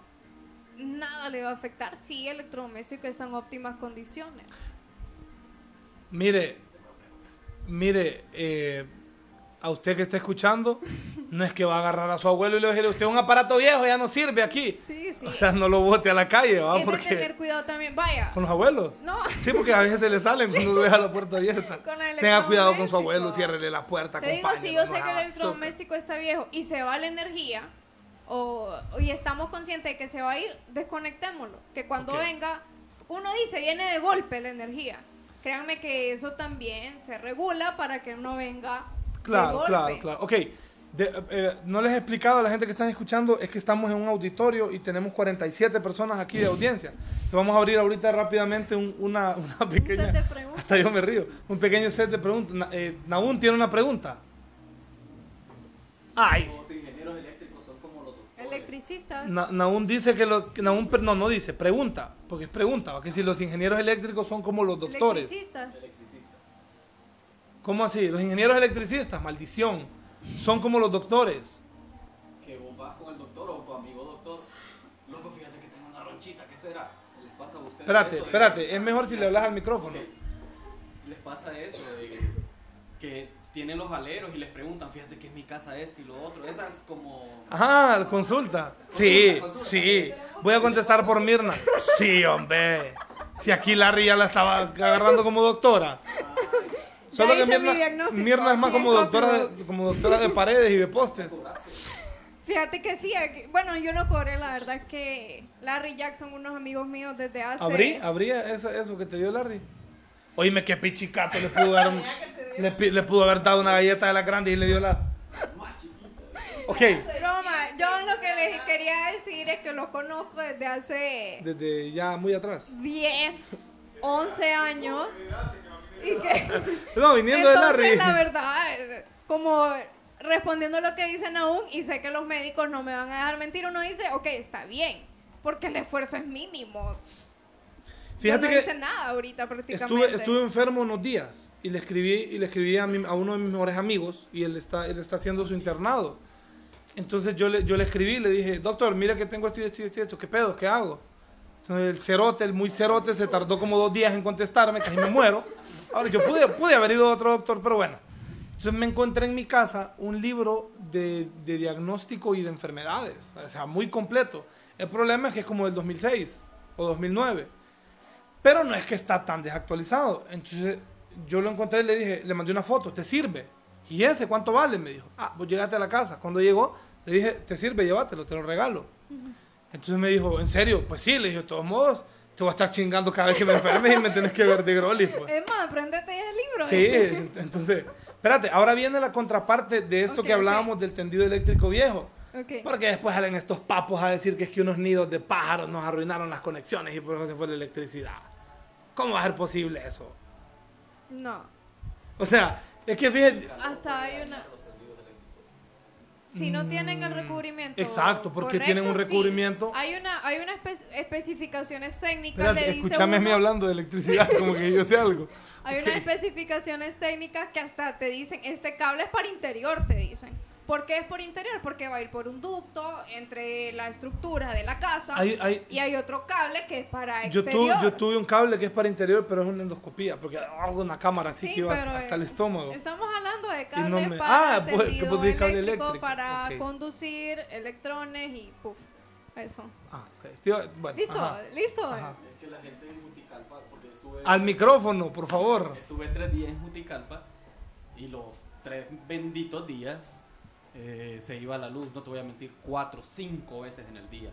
nada le va a afectar si el electrodoméstico está en óptimas condiciones. Mire, mire, eh, a usted que está escuchando, no es que va a agarrar a su abuelo y le va a decir, usted es un aparato viejo, ya no sirve aquí. Sí, sí. O sea, no lo bote a la calle, ¿va? es de tener Porque cuidado también. Vaya. con los abuelos. No, Sí, porque a veces se le salen cuando deja la puerta abierta. Con el Tenga cuidado con su abuelo, ciérrele la puerta, te digo, si yo sé que el electrodoméstico está viejo y se va la energía, o, y estamos conscientes de que se va a ir, desconectémoslo. Que cuando venga, uno dice, viene de golpe la energía. Créanme que eso también se regula para que no venga Claro, claro, claro. Ok, de- eh, no les he explicado a la gente que están escuchando, es que estamos en un auditorio y tenemos 47 personas aquí de audiencia. Te vamos a abrir ahorita rápidamente un- una, una pequeña... set de preguntas. Hasta yo me río. Un pequeño set de preguntas. Na- eh, Nahum tiene una pregunta. Ay, Los ingenieros eléctricos son como los doctores. Electricistas. Na- Nahum dice que Nahum, per- no, no dice, pregunta, porque es pregunta, ¿va? que si los ingenieros eléctricos son como los doctores. Electricistas. ¿Cómo así? Los ingenieros electricistas, maldición, son como los doctores. Que vos vas con el doctor o tu amigo doctor. Loco, fíjate que tengo una ronchita, ¿qué será? Les pasa a ustedes Espérate, eso de- espérate, es mejor si le hablas al micrófono. Les pasa eso de que tienen los aleros y les preguntan, fíjate que es mi casa esto y lo otro. Esas como... Ajá, la consulta. Sí, Consulta, sí. Voy a contestar por Mirna. Sí, hombre. Si aquí Larry ya la estaba agarrando como doctora. Solo que Mirna, diagnóstico Mirna es más como doctora, de, como doctora de paredes y de postes. Fíjate que sí, aquí- bueno, yo no cobré, la verdad es que Larry Jackson, unos amigos míos desde hace... ¿Abrí? ¿Abría eso, eso que te dio Larry? Oíme, qué pichicato le pudo dar un- le, le pudo haber dado una galleta de la grande y le dio la... Ok, Broma, yo lo que les quería decir es que lo conozco desde hace desde ya muy atrás. 10, 11 años. Y que, No, viniendo de Larry. entonces, la verdad, como respondiendo a lo que dicen aún, y sé que los médicos no me van a dejar mentir, uno dice, ok, está bien, porque el esfuerzo es mínimo. Fíjate Yo no que hice nada ahorita prácticamente. Estuve, estuve enfermo unos días y le escribí, y le escribí a, mi- a uno de mis mejores amigos y él está, él está haciendo su internado. Entonces yo le, yo le escribí y le dije, doctor, mira que tengo esto y esto, y esto, ¿qué pedo? ¿Qué hago? Entonces el cerote, el muy cerote, se tardó como dos días en contestarme, casi me muero. Ahora yo pude, haber ido a otro doctor, pero bueno. Entonces me encontré en mi casa un libro de, de diagnóstico y de enfermedades, o sea, muy completo. El problema es que es como del 2006 o 2009. Pero no es que está tan desactualizado. Entonces yo lo encontré y le dije, le mandé una foto, ¿te sirve? ¿Y ese cuánto vale? Me dijo, ah, pues llegaste a la casa. Cuando llegó, le dije, ¿te sirve? Llévatelo, te lo regalo. Entonces me dijo, ¿en serio? Pues sí, le dije, de todos modos, te voy a estar chingando cada vez que me enfermes y me tenés que ver de Groli. Pues. Es más, aprendete el libro. Sí, entonces, espérate, ahora viene la contraparte de esto que hablábamos del tendido eléctrico viejo. Ok. Porque después salen estos papos a decir que es que unos nidos de pájaros nos arruinaron las conexiones y por eso se fue la electricidad. ¿Cómo va a ser posible eso? No. O sea, es que fíjate, Hasta hay una. Si no tienen el recubrimiento. Mm, Exacto, porque tienen un sí. recubrimiento. Hay una, hay una espe- especificaciones técnicas. espérate, le dice escúchame a mí uno- hablando de electricidad, como que yo sé algo. Hay unas especificaciones técnicas que hasta te dicen, este cable es para interior, te dicen. ¿Por qué es por interior? Porque va a ir por un ducto entre la estructura de la casa Hay- hay- y hay otro cable que es para Yo, exterior. tu- yo tuve un cable que es para interior, pero es una endoscopía, porque hago una cámara así Sí, que iba hasta el estómago. Estamos hablando de no cables me- para Ah, pues, que cable eléctrico, eléctrico, para ok. conducir electrones y puf, eso. Ah, ok. Tío, bueno, ¿Listo? ajá. ¿Listo? Ajá. Es que la gente en Juticalpa, porque estuve, Al micrófono, por favor. estuve tres días en Juticalpa y los tres benditos días eh, se iba la luz, no te voy a mentir, cuatro, cinco veces en el día.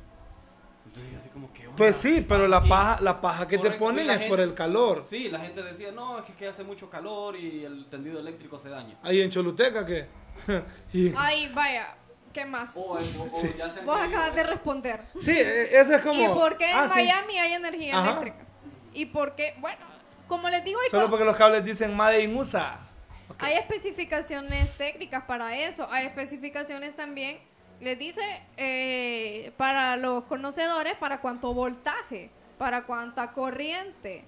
Entonces yo así como que... Pues sí, pero ¿Pasa la aquí? paja, la paja que te ponen es gente- por el calor. Sí, la gente decía, no, es que, es que hace mucho calor y el tendido eléctrico se daña. Ahí en Choluteca, ¿qué? Y- Ay, vaya, ¿qué más? O, o- o Sí. ya se Vos acabas de responder. Sí, eh, eso es como... ¿Y por qué en Ah, sí. Miami hay energía Ajá. eléctrica? ¿Y por qué? Bueno, como les digo, hay, Solo porque los cables dicen Made in USA. Hay especificaciones técnicas para eso. Hay especificaciones también, les dice, eh, para los conocedores, para cuánto voltaje, para cuánta corriente.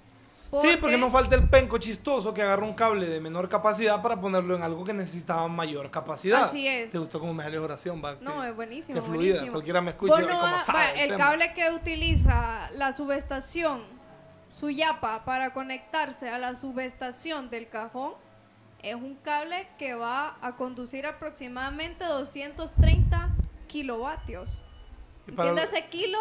Sí, porque no falta el penco chistoso que agarra un cable de menor capacidad para ponerlo en algo que necesitaba mayor capacidad. Así es. ¿Te gustó cómo me salió la oración? Va? No, es buenísimo. Qué fluida. buenísimo. Cualquiera me escucha Vos y no como sabe va, el el cable que utiliza la subestación, su yapa, para conectarse a la subestación del cajón, es un cable que va a conducir aproximadamente 230 kilovatios. Entiéndase kilo,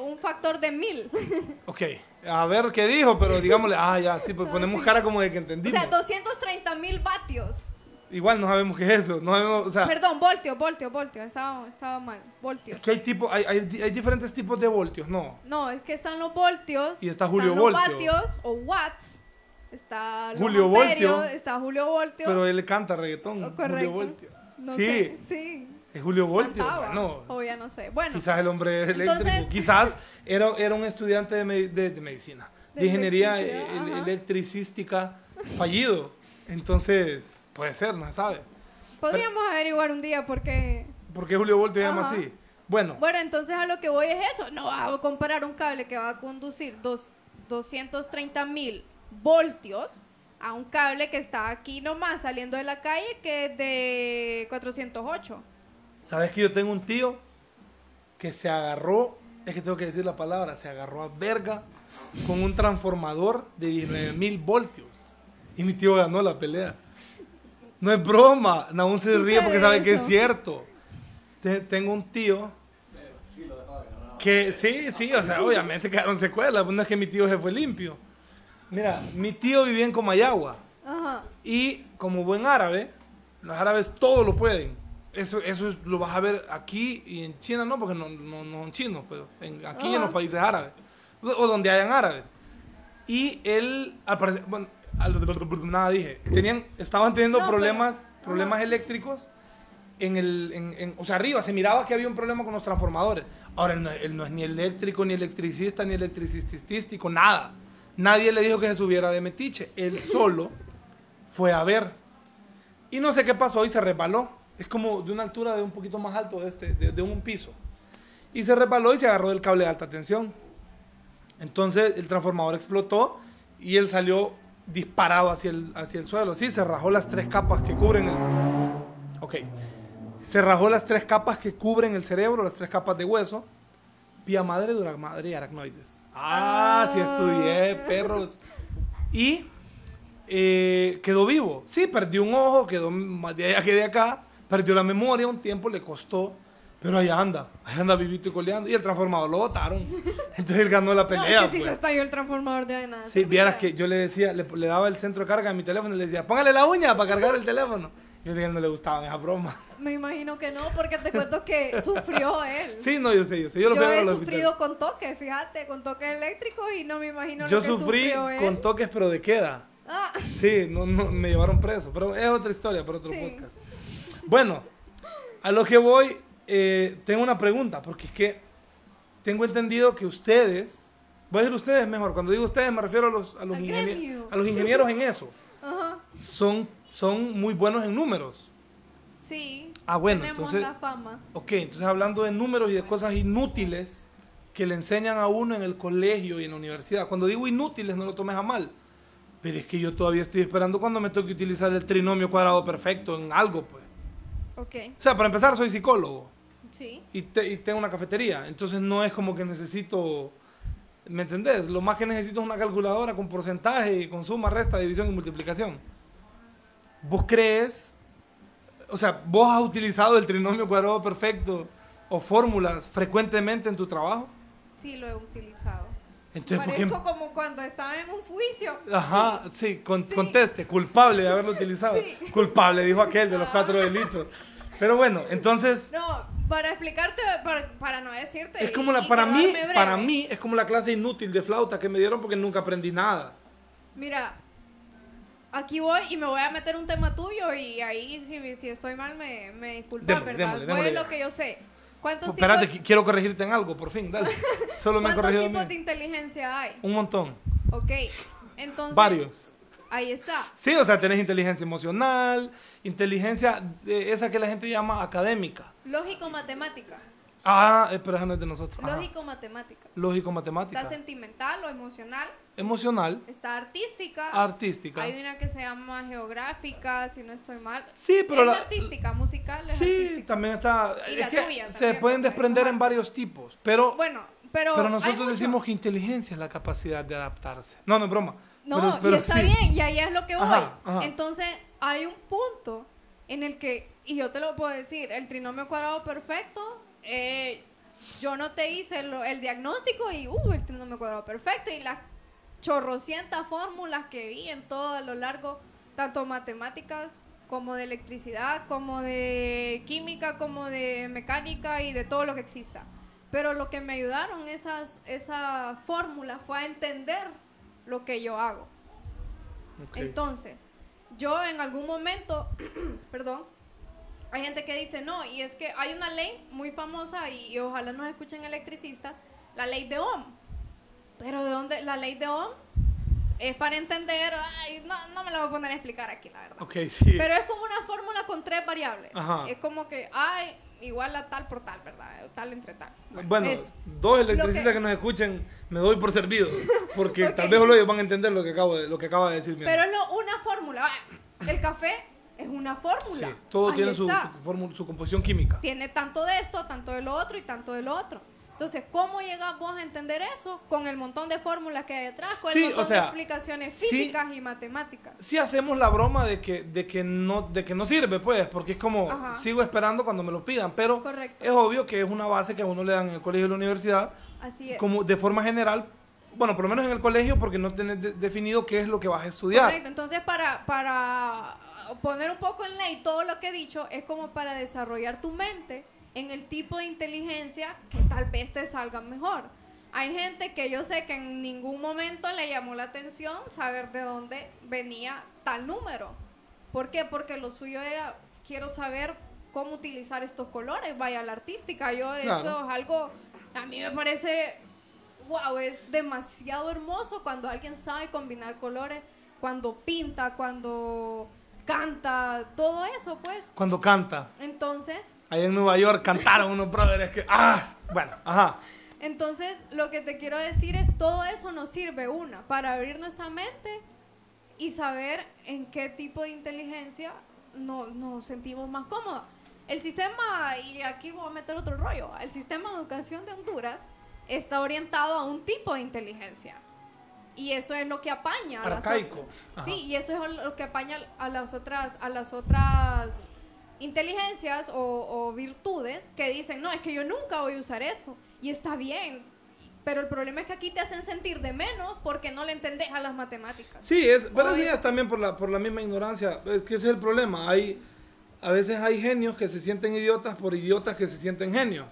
un factor de mil. Ok, a ver qué dijo, pero digámosle, ah, ya, sí, pues ponemos sí. cara como de que o entendimos. sea, 230 mil vatios. Igual no sabemos qué es eso, no sabemos, o sea, Perdón, voltios, voltios, voltios. Estaba, estaba mal. Voltios. es que hay, tipo, hay, hay, hay diferentes tipos de voltios, ¿no? No, es que están los voltios. Y está Julio están Voltio. los vatios o watts. Está Julio Voltio. Está Julio Voltio. Pero él canta reggaetón, Oh, Julio correcto. Voltio. No sí, sé, sí. es Julio Voltio, Cantaba, bueno, O ya no sé. Bueno, quizás el hombre eléctrico, Entonces- quizás era, era un estudiante de, me- de- de medicina, de, De ingeniería electricidad, el- electricística fallido, entonces puede ser, no se sabe. podríamos averiguar un día por qué. ¿Por qué Julio Voltio se llama así? Bueno, Bueno, entonces a lo que voy es eso. No vas a comparar un cable que va a conducir dos, 230 mil voltios a un cable que está aquí nomás saliendo de la calle que es de 408. ¿Sabes que yo tengo un tío que se agarró, es que tengo que decir la palabra, se agarró a verga con un transformador de 19 mil voltios? Y mi tío ganó la pelea. No es broma, aún se ríe porque sabe que es cierto. Te- tengo un tío que sí, sí, o sea, obviamente quedaron secuelas, no es que mi tío se fue limpio. Mira, mi tío vivía en Comayagua. Ajá. Y como buen árabe, los árabes todo lo pueden. Eso, eso es- lo vas a ver aquí y en China no, porque no, no, no son chinos, pero en- aquí en los países árabes, o donde hayan árabes. Y él, al parecer, bueno, nada dije, tenían, estaban teniendo No, pero- problemas, ajá. problemas eléctricos en el, en, en- o sea, arriba se miraba que había un problema con los transformadores. Ahora él no, él no es ni eléctrico, ni electricista, ni electricistístico, nada. Nadie le dijo que se subiera de metiche. Él solo fue a ver. Y no sé qué pasó y se resbaló. Es como de una altura de un poquito más alto de, este, de, de un piso. Y se resbaló y se agarró del cable de alta tensión. Entonces el transformador explotó y él salió disparado hacia el, hacia el suelo. Sí, se rajó las tres capas que cubren el... Ok. Se rajó las tres capas que cubren el cerebro, las tres capas de hueso. Pía madre, dura madre y aracnoides. Ah, sí estudié, perros. Y eh, quedó vivo. Sí, perdió un ojo, quedó más de allá que de acá. Perdió la memoria, un tiempo le costó. Pero ahí anda, ahí anda vivito y coleando. Y el transformador lo botaron. Entonces él ganó la No, pelea. es que si pues. se estalló el transformador de nada. Sí, vieras que yo le decía, le, le daba el centro de carga a mi teléfono y le decía, póngale la uña para cargar el teléfono. Yo dije que no le gustaban esas bromas. Me imagino que no, porque te cuento que sufrió él. Sí, no, yo sé, yo sé. Yo lo Yo, he hospital. sufrido con toques, fíjate, con toques eléctricos y no me imagino Yo lo que sufrí sufrió él. con toques, pero de queda. Ah, Sí, no, no, me llevaron preso, pero es otra historia para otro Sí. podcast. Bueno, a lo que voy, eh, tengo una pregunta, porque es que tengo entendido que ustedes, voy a decir ustedes mejor, cuando digo ustedes me refiero a los, a los, Al ingenie- gremio. a los ingenieros en eso, son, son muy buenos en números. Sí. Ah, bueno, tenemos entonces- la fama. Ok, entonces hablando de números y de cosas inútiles que le enseñan a uno en el colegio y en la universidad. Cuando digo inútiles no lo tomes a mal, pero es que yo todavía estoy esperando cuando me toque utilizar el trinomio cuadrado perfecto en algo, pues. Ok, O sea, para empezar soy psicólogo sí. y, te- y tengo una cafetería, entonces no es como que necesito, ¿me entendés? Lo más que necesito es una calculadora con porcentaje con suma, resta, división y multiplicación. ¿Vos crees, o sea, vos has utilizado el trinomio cuadrado perfecto o fórmulas frecuentemente en tu trabajo? Sí lo he utilizado. Entonces, ¿por qué- Parezco como cuando estaba en un juicio. Ajá, sí, con- Sí. conteste, culpable de haberlo utilizado. Sí. Culpable, dijo aquel de los cuatro delitos. Pero bueno, entonces... No, para explicarte, para, para no decirte. Es y- como la, para mí, breve. para mí es como la clase inútil de flauta que me dieron porque nunca aprendí nada. Mira, aquí voy y me voy a meter un tema tuyo y ahí si, si estoy mal me, me disculpas, Démosle, ¿verdad? Voy en ya. lo que yo sé. ¿Cuántos Pues tipos, qui- quiero corregirte en algo, por fin, dale. Solo me ¿cuántos tipos mí. de inteligencia hay? Un montón. Ok, entonces... Varios. Ahí está. Sí, o sea, tenés inteligencia emocional, inteligencia eh, esa que la gente llama académica. Lógico-matemática. Ah, pero esa no es de nosotros. Lógico-matemática. Lógico, Está sentimental o emocional. Emocional, Está artística. artística. Hay una que se llama geográfica, si no estoy mal. Sí, pero es la, artística, musical, es Sí, artística. también está. Y es la que tuya se también, pueden desprender en varios tipos, pero, Bueno, pero. pero nosotros mucho. decimos que inteligencia es la capacidad de adaptarse. No, no es broma. No, pero, pero y está sí. bien, y ahí es lo que voy. Ajá, ajá. Entonces, hay un punto en el que, y yo te lo puedo decir, el trinomio cuadrado perfecto, eh, yo no te hice el diagnóstico y, uh, el trinomio cuadrado perfecto, y las chorrocientas fórmulas que vi en todo a lo largo, tanto matemáticas como de electricidad, como de química, como de mecánica y de todo lo que exista. Pero lo que me ayudaron esas, fórmulas fue a entender lo que yo hago. Entonces, yo en algún momento, perdón, hay gente que dice, no, y es que hay una ley muy famosa y, y ojalá nos escuchen electricistas, la ley de Ohm. Pero de dónde, la ley de Ohm es para entender, ay, no, no me la voy a poner a explicar aquí, la verdad. Sí. Pero es como una fórmula con tres variables. Ajá. Es como que hay igual a tal por tal, ¿verdad? Tal entre tal. Bueno, eso. dos electricistas que... que- nos escuchen, me doy por servido. Porque tal vez ellos van a entender lo que, acabo de, lo que acaba de decir. Pero lo- una fórmula. El café es una fórmula. Sí, todo Ahí tiene su, su, su composición química. Tiene tanto de esto, tanto de lo otro y tanto de lo otro. Entonces, ¿cómo llegas vos a entender eso? Con el montón de fórmulas que hay detrás, con Sí, el montón o sea, de explicaciones sí. físicas y matemáticas. Sí hacemos la broma de que, de que, no, de que no sirve, pues, porque es como, Ajá. sigo esperando cuando me lo pidan, pero Correcto. es obvio que es una base que a uno le dan en el colegio y la universidad, Así es. como de forma general, bueno, por lo menos en el colegio, porque no tenés de- definido qué es lo que vas a estudiar. Correcto. Entonces, para, para poner un poco en ley todo lo que he dicho, es como para desarrollar tu mente en el tipo de inteligencia que tal vez te salga mejor. Hay gente que yo sé que en ningún momento le llamó la atención saber de dónde venía tal número. ¿Por qué? Porque lo suyo era, quiero saber cómo utilizar estos colores, vaya la artística. Yo eso Claro. es algo, a mí me parece, wow, es demasiado hermoso cuando alguien sabe combinar colores, cuando pinta, cuando canta, todo eso, pues. Cuando canta. Entonces, Allá en Nueva York cantaron unos brothers que. ¡Ah! Bueno, ajá. entonces lo que te quiero decir es todo eso nos sirve una para abrir nuestra mente y saber en qué tipo de inteligencia no- nos sentimos más cómodos. El sistema, y aquí voy a meter otro rollo, el sistema de educación de Honduras está orientado a un tipo de inteligencia. Y eso es lo que apaña a las Arcaico. otras. Ajá. Sí, y eso es lo que apaña a las otras, a las otras inteligencias o, o virtudes que dicen, no, es que yo nunca voy a usar eso. Y está bien. Pero el problema es que aquí te hacen sentir de menos porque no le entendés a las matemáticas. Sí, es, pero sí es también por la, por la misma ignorancia. Es que ese es el problema. Hay, a veces hay genios que se sienten idiotas por idiotas que se sienten genios.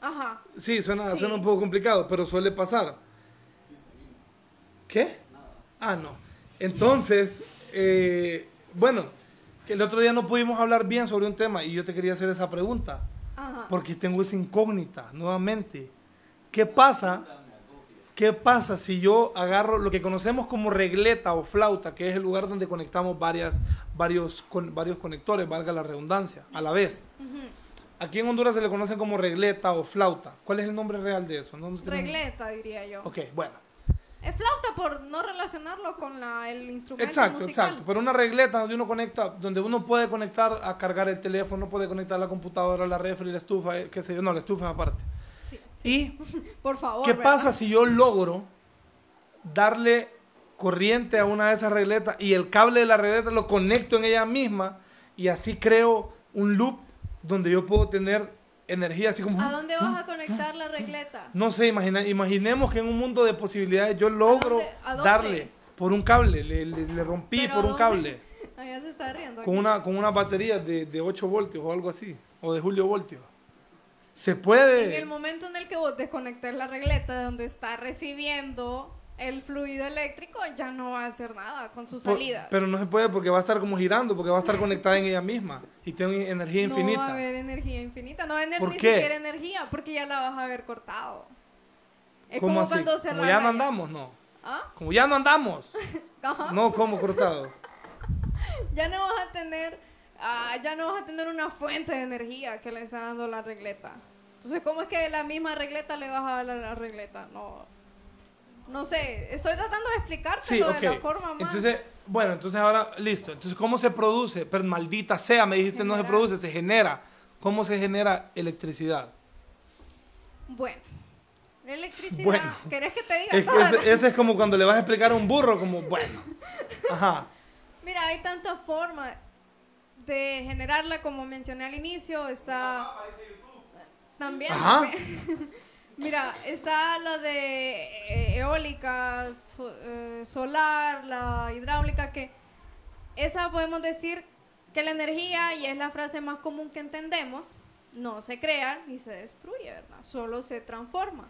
Ajá. Sí, suena, Sí. suena un poco complicado, pero suele pasar. ¿Qué? Ah, no. Entonces, eh, bueno, el otro día no pudimos hablar bien sobre un tema y yo te quería hacer esa pregunta, Ajá. porque tengo esa incógnita nuevamente. ¿Qué pasa? ¿Qué pasa si yo agarro lo que conocemos como regleta o flauta, que es el lugar donde conectamos varias, varios, con, varios conectores, valga la redundancia, a la vez? Aquí en Honduras se le conoce como regleta o flauta. ¿Cuál es el nombre real de eso? ¿No? Regleta, diría yo. Ok, bueno. Es flauta por no relacionarlo con la- el instrumento Exacto, musical. exacto. Pero una regleta donde uno conecta, donde uno puede conectar a cargar el teléfono, puede conectar la computadora, la refri, la estufa, eh, qué sé yo. No, la estufa es aparte. Sí. ¿Y Por favor. qué ¿verdad? pasa si yo logro darle corriente a una de esas regletas y el cable de la regleta lo conecto en ella misma y así creo un loop donde yo puedo tener energía así como... ¿A dónde vas a conectar la regleta? No sé, imagina, imaginemos que en un mundo de posibilidades yo logro dónde? ¿A dónde? darle por un cable, le, le- le rompí ¿Pero por un dónde? cable, Allá se está riendo. con aquí. una, con una batería de, de 8 voltios o algo así, o de Julio voltios. Se En el puede. momento en el que vos desconectes la regleta de donde está recibiendo el fluido eléctrico, ya no va a hacer nada con su Por- salida. pero no se puede porque va a estar como girando, porque va a estar conectada en ella misma y tiene energía No va a infinita. haber energía infinita, no va a haber ¿Por ni qué? siquiera energía, porque ya la vas a haber cortado. Es ¿Cómo como así? cuando Como cerrás ya no andamos, no. ¿Ah? Como ya no andamos. No como cortado. Ya no vas a tener, ah, ya no vas a tener una fuente de energía que le está dando la regleta. Entonces, ¿cómo es que la misma regleta le vas a dar a la regleta? No, no sé. Estoy tratando de Sí, explicártelo de la forma más. Entonces, bueno, entonces ahora, listo. Entonces, ¿cómo se produce? Pero maldita sea, me dijiste no se produce, se genera. ¿Cómo se genera electricidad? Bueno, la electricidad. Bueno. ¿Querés que te diga Es la- ese, ese es como cuando le vas a explicar a un burro, como, bueno. Ajá. Mira, hay tantas formas de generarla, como mencioné al inicio, está... También. Ajá. también. Mira, está la de eh, eólica, so- eh, solar, la hidráulica, que esa podemos decir que la energía, y es la frase más común que entendemos, no se crea ni se destruye, ¿verdad? Solo se transforma.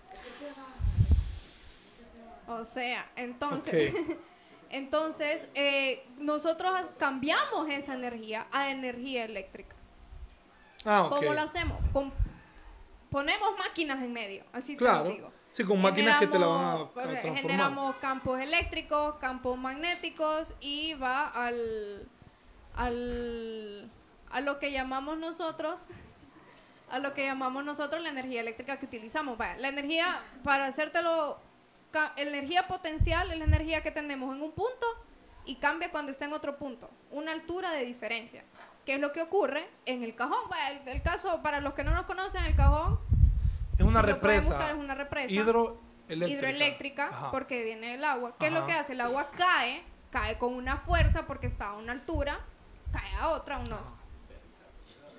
O sea, entonces, entonces eh, nosotros cambiamos esa energía a energía eléctrica. Ah. ¿Cómo lo hacemos? Con- ponemos máquinas en medio, así te lo digo. Sí, con máquinas que te la van a, a Generamos- transformar. Generamos campos eléctricos, campos magnéticos y va al, al a lo que llamamos nosotros a lo que llamamos nosotros la energía eléctrica que utilizamos. Vaya, la energía, para hacértelo, energía potencial es la energía que tenemos en un punto y cambia cuando está en otro punto. Una altura de diferencia. ¿Qué es lo que ocurre en el cajón? El, el caso, para los que no nos conocen, el cajón Es una si represa. buscar, es una represa Hidroeléctrica. porque viene el agua. ¿Qué es lo que hace? El agua cae, cae con una fuerza porque está a una altura, cae a otra, unos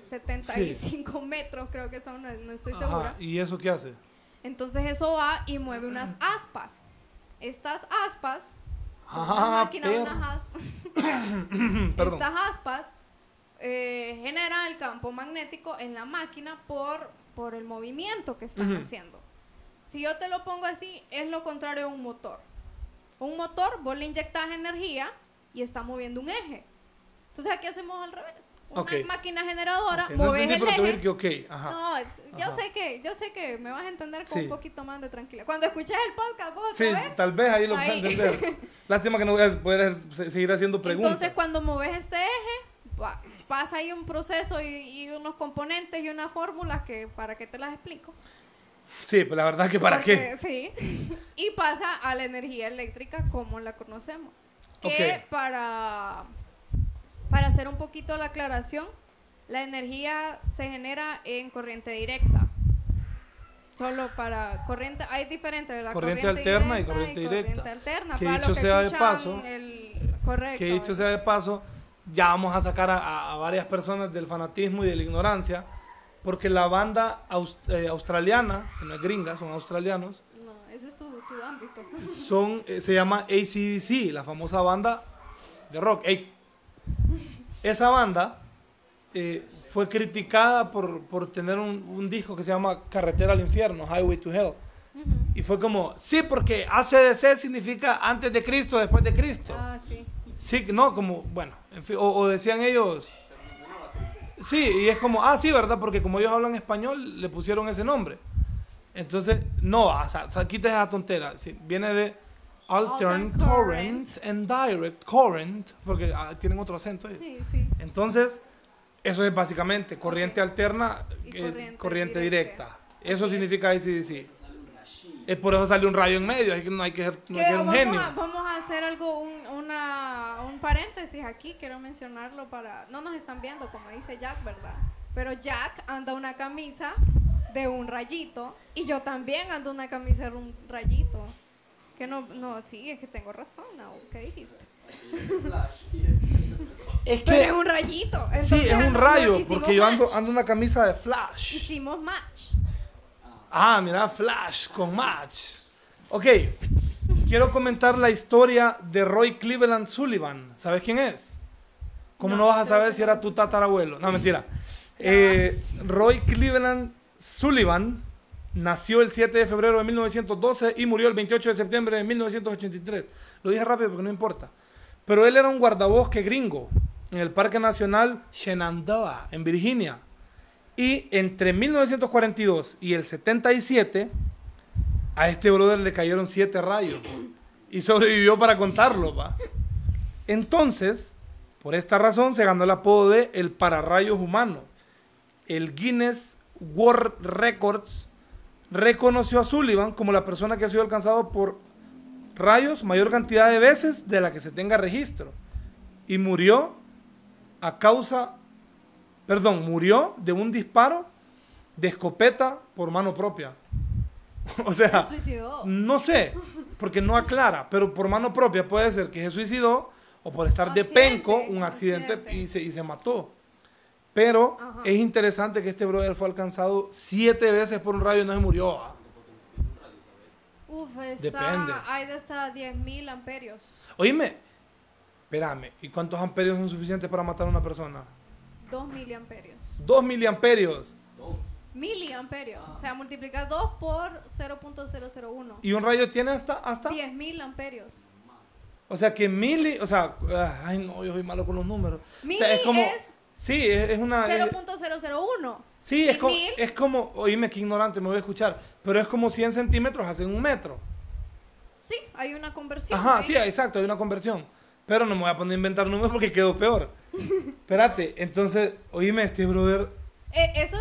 75 metros creo que son, no, no estoy Ajá, segura. ¿Y eso qué hace? Entonces eso va y mueve unas aspas. Estas aspas son una Ah, máquina, perro. unas aspas. Estas aspas eh, generan el campo magnético en la máquina por, por el movimiento que están Ujú. haciendo. Si yo te lo pongo así, es lo contrario a un motor. Un motor, vos le inyectas energía y está moviendo un eje. Entonces aquí hacemos al revés. una Ok. máquina generadora, Ok, no moves entendí, el a eje. que ok. Ajá. No, es- yo Ajá. sé que, yo sé que me vas a entender con Sí. un poquito más de tranquilidad. Cuando escuches el podcast, vos Sí, vez. tal vez ahí lo pueda Ahí. entender. Lástima que no voy a poder se- seguir haciendo preguntas. Entonces, cuando moves este eje, pa- pasa ahí un proceso y, y unos componentes y unas fórmulas que, ¿para qué te las explico? Sí, pues la verdad que para Porque- qué. Sí. Y pasa a la energía eléctrica como la conocemos. Que para, para hacer un poquito la aclaración, la energía se genera en corriente directa. Solo para corriente, hay diferentes, ¿verdad? Corriente alterna y corriente directa. corriente alterna. Que para dicho sea de paso, el- correcto. Que dicho sea de paso, ya vamos a sacar a, a- varias personas del fanatismo y de la ignorancia, porque la banda aus- eh, australiana, que no es gringa, son australianos, No, ese es tu, tu ámbito. son, eh, se llama ACDC, la famosa banda de rock. Ey, Esa banda eh, fue criticada por, por tener un, un disco que se llama Carretera al Infierno, Highway to Hell. Y fue como, sí, porque ACDC significa antes de Cristo, después de Cristo. Ah, sí. Sí, no, como, bueno, en fin, o, o decían ellos. Sí, y es como, ah, sí, ¿verdad? Porque como ellos hablan español, le pusieron ese nombre. Entonces, no, o sea, quita esa tontera. Sí, viene de alternate current and direct current, porque ah, tienen otro acento. Sí, sí. Entonces, eso es básicamente corriente alterna, Y eh, corriente corriente, directa. directa. Eso significa ACDC. Es por eso sale un rayo en medio, así que no hay que ser, no hay Que que ser un vamos, genio. a, vamos a hacer algo, un, una, un paréntesis aquí, quiero mencionarlo para... No nos están viendo, como dice Jack, ¿verdad? Pero Jack anda una camisa de un rayito y yo también ando una camisa de un rayito. Que no, no, sí, es que tengo razón, ¿no? ¿Qué dijiste? Es Pero es un rayito. Sí, entonces es un rayo, porque yo ando, ando una camisa de Flash. Hicimos match. Ah, mira, Flash con Match. Ok, quiero comentar la historia de Roy Cleveland Sullivan. ¿Sabes quién es? ¿Cómo no, No, vas a saber si era tu tatarabuelo? No, mentira. Eh, Roy Cleveland Sullivan nació el 7 de febrero de 1912 y murió el 28 de septiembre de 1983. Lo dije rápido porque no importa. Pero él era un guardabosque gringo en el Parque Nacional Shenandoah, en Virginia. Y entre 1942 y el 77, a este brother le cayeron siete rayos. Y sobrevivió para contarlo, va. Entonces, por esta razón, se ganó el apodo de el pararrayos humano. El Guinness World Records reconoció a Sullivan como la persona que ha sido alcanzado por rayos mayor cantidad de veces de la que se tenga registro. Y murió a causa, perdón, murió de un disparo de escopeta por mano propia. o sea, Se suicidó. no sé, porque no aclara, pero por mano propia puede ser que se suicidó o por estar de penco, un accidente, accidente. Y, se, y se mató. Pero Ajá. es interesante que este brother fue alcanzado siete veces por un rayo y no se murió. ah. Uf, está, Depende. hay de hasta 10.000 amperios. Oíme, espérame, ¿y cuántos amperios son suficientes para matar a una persona? 2 miliamperios. Dos miliamperios. Miliamperios. O sea, multiplicar 2 por 0.001. Y un rayo tiene hasta, hasta 10.000 amperios. O sea que mili, o sea, ah, ay no, yo soy malo con los números. Mili o sea, es como, es sí, es, es una, eh, 0.001. sí, y es como, mil- es como, oíme qué ignorante me voy a escuchar, pero es como 100 centímetros hacen un metro. Sí, hay una conversión. Ajá, ahí. sí, exacto, hay una conversión. Pero no me voy a poner a inventar números porque quedó peor. Espérate, entonces, oíme, este brother, Eh, eso,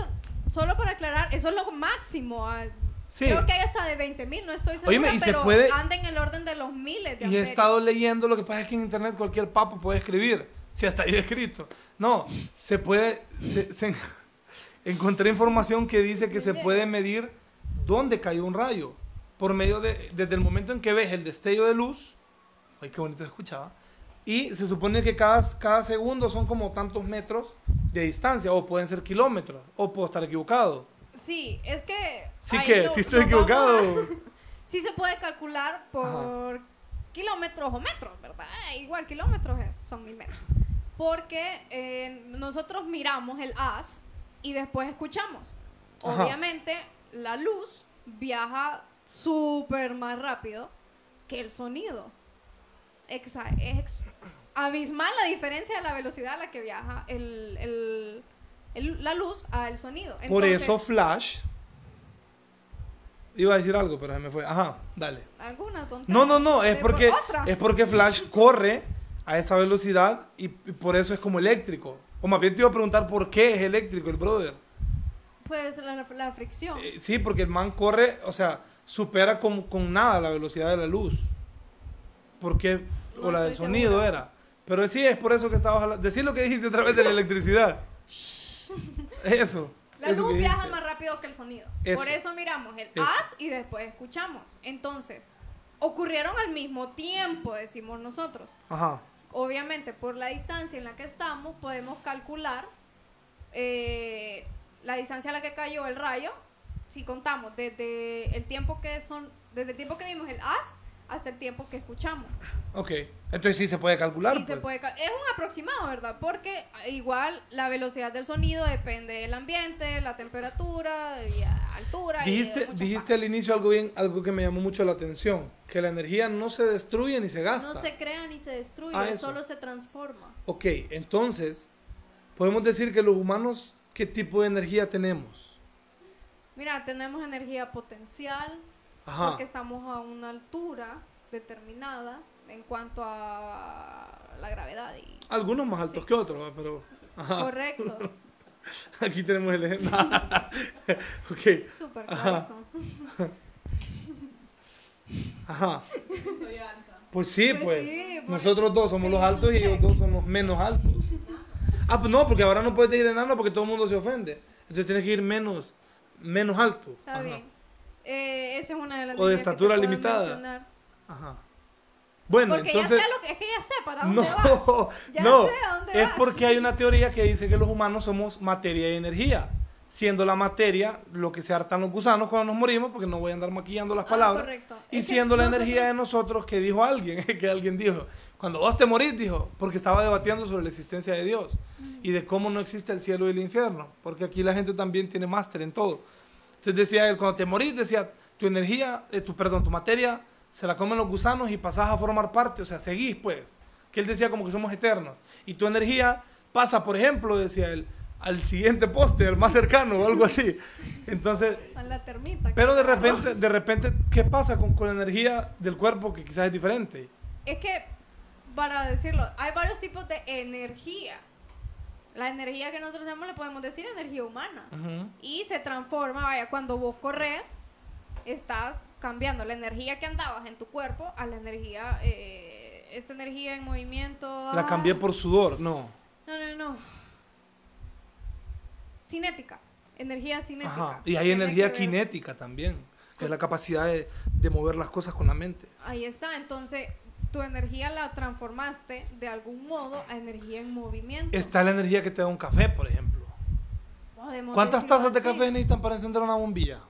solo para aclarar, eso es lo máximo. ah, sí, Creo que hay hasta de 20.000, no estoy segura, Oíme, y se pero puede- anda en el orden de los miles de y he estado leyendo, lo que pasa es que en internet cualquier papo puede escribir, si hasta ahí escrito. No, se puede, se- se- encontré información que dice que se puede medir dónde cayó un rayo, por medio de, desde el momento en que ves el destello de luz, ay, qué bonito se escuchaba, y se supone que cada, cada segundo son como tantos metros de distancia, o pueden ser kilómetros, o puedo estar equivocado. Sí, es que... Sí que, estoy vamos a- equivocado. sí se puede calcular por kilómetros o metros, ¿verdad? Eh, Igual kilómetros es- son mil metros. Porque eh, nosotros miramos el haz y después escuchamos. Ajá. Obviamente la luz viaja súper más rápido que el sonido. Exa- es abismal la diferencia de la velocidad a la que viaja el, el- el- la luz al sonido. Por eso Flash... Iba a decir algo, pero se me fue. Ajá, dale. ¿Alguna tontería? No, no, no, es porque, otra. es porque Flash corre a esa velocidad y, y por eso es como eléctrico. O más bien te iba a preguntar por qué es eléctrico el brother. Pues la, la fricción. Eh, sí, porque el man corre, o sea, supera con, con nada la velocidad de la luz. Porque, No o la del sonido segura. era. Pero sí, es por eso que estabas hablando. Decir lo que dijiste otra vez de la electricidad. eso. La eso luz viaja más rápido que el sonido. Eso. Por eso miramos el Eso. haz y después escuchamos. Entonces, ocurrieron al mismo tiempo, decimos nosotros. Ajá. Obviamente, por la distancia en la que estamos, podemos calcular eh, la distancia a la que cayó el rayo. Si contamos desde el tiempo que son, desde el tiempo que vimos el haz hasta el tiempo que escuchamos. Ok. Entonces sí se puede calcular. Sí se pues. puede cal- es un aproximado, ¿verdad? Porque igual la velocidad del sonido depende del ambiente, la temperatura y altura. y Dijiste, muchos dijiste al inicio algo bien, algo que me llamó mucho la atención, que la energía no se destruye ni se gasta. No se crea ni se destruye, Ah, solo se transforma. Ok, entonces, podemos decir que los humanos, ¿qué tipo de energía tenemos? Mira, tenemos energía potencial, Ajá. porque estamos a una altura determinada en cuanto a la gravedad. Y... Algunos más altos Sí. que otros, pero... Ajá. Correcto. Aquí tenemos el ejemplo. ok, Súper Ajá. correcto. ajá. Pues sí, Pues pues. sí, Nosotros dos somos los altos y ellos dos son los menos altos. Ah, pues no, porque ahora no puedes ir enano porque todo el mundo se ofende. Entonces tienes que ir menos, menos alto. Está Ajá. bien. Eh, esa es una de las O de que te estatura puedo limitada. Ajá. Bueno, Porque entonces... ya sé lo que es que ya sé para dónde No, vas. Ya no, sé a dónde es vas. porque hay una teoría que dice que los humanos somos materia y energía, siendo la materia lo que se hartan los gusanos cuando nos morimos, porque no voy a andar maquillando las Ah, palabras, correcto. y Es que siendo la nosotros- energía de nosotros que dijo alguien, que alguien dijo, cuando vos te morís, dijo, porque estaba debatiendo sobre la existencia de Dios y de cómo no existe el cielo y el infierno, porque aquí la gente también tiene máster en todo. Entonces decía él, cuando te morís, decía, tu energía, eh, tu, perdón, tu materia se la comen los gusanos y pasás a formar parte, o sea, seguís pues. Que él decía como que somos eternos. Y tu energía pasa, por ejemplo, decía él, al siguiente poste, al más cercano o algo así. Entonces, A la termita. pero de repente, de repente, ¿qué pasa con, con la energía del cuerpo que quizás es diferente? Es que, para decirlo, hay varios tipos de energía. La energía que nosotros tenemos le podemos decir energía humana. Y se transforma, vaya, cuando vos corres, estás cambiando la energía que andabas en tu cuerpo a la energía, eh, esta energía en movimiento. La a- cambié por sudor, no. No, no, no. Cinética. Energía cinética. Ajá. Y hay energía cinética también, que es la capacidad de, de mover las cosas con la mente. Ahí está. Entonces, tu energía la transformaste de algún modo a energía en movimiento. Está la energía que te da un café, por ejemplo. Podemos ¿Cuántas tazas de así. café necesitan para encender una bombilla?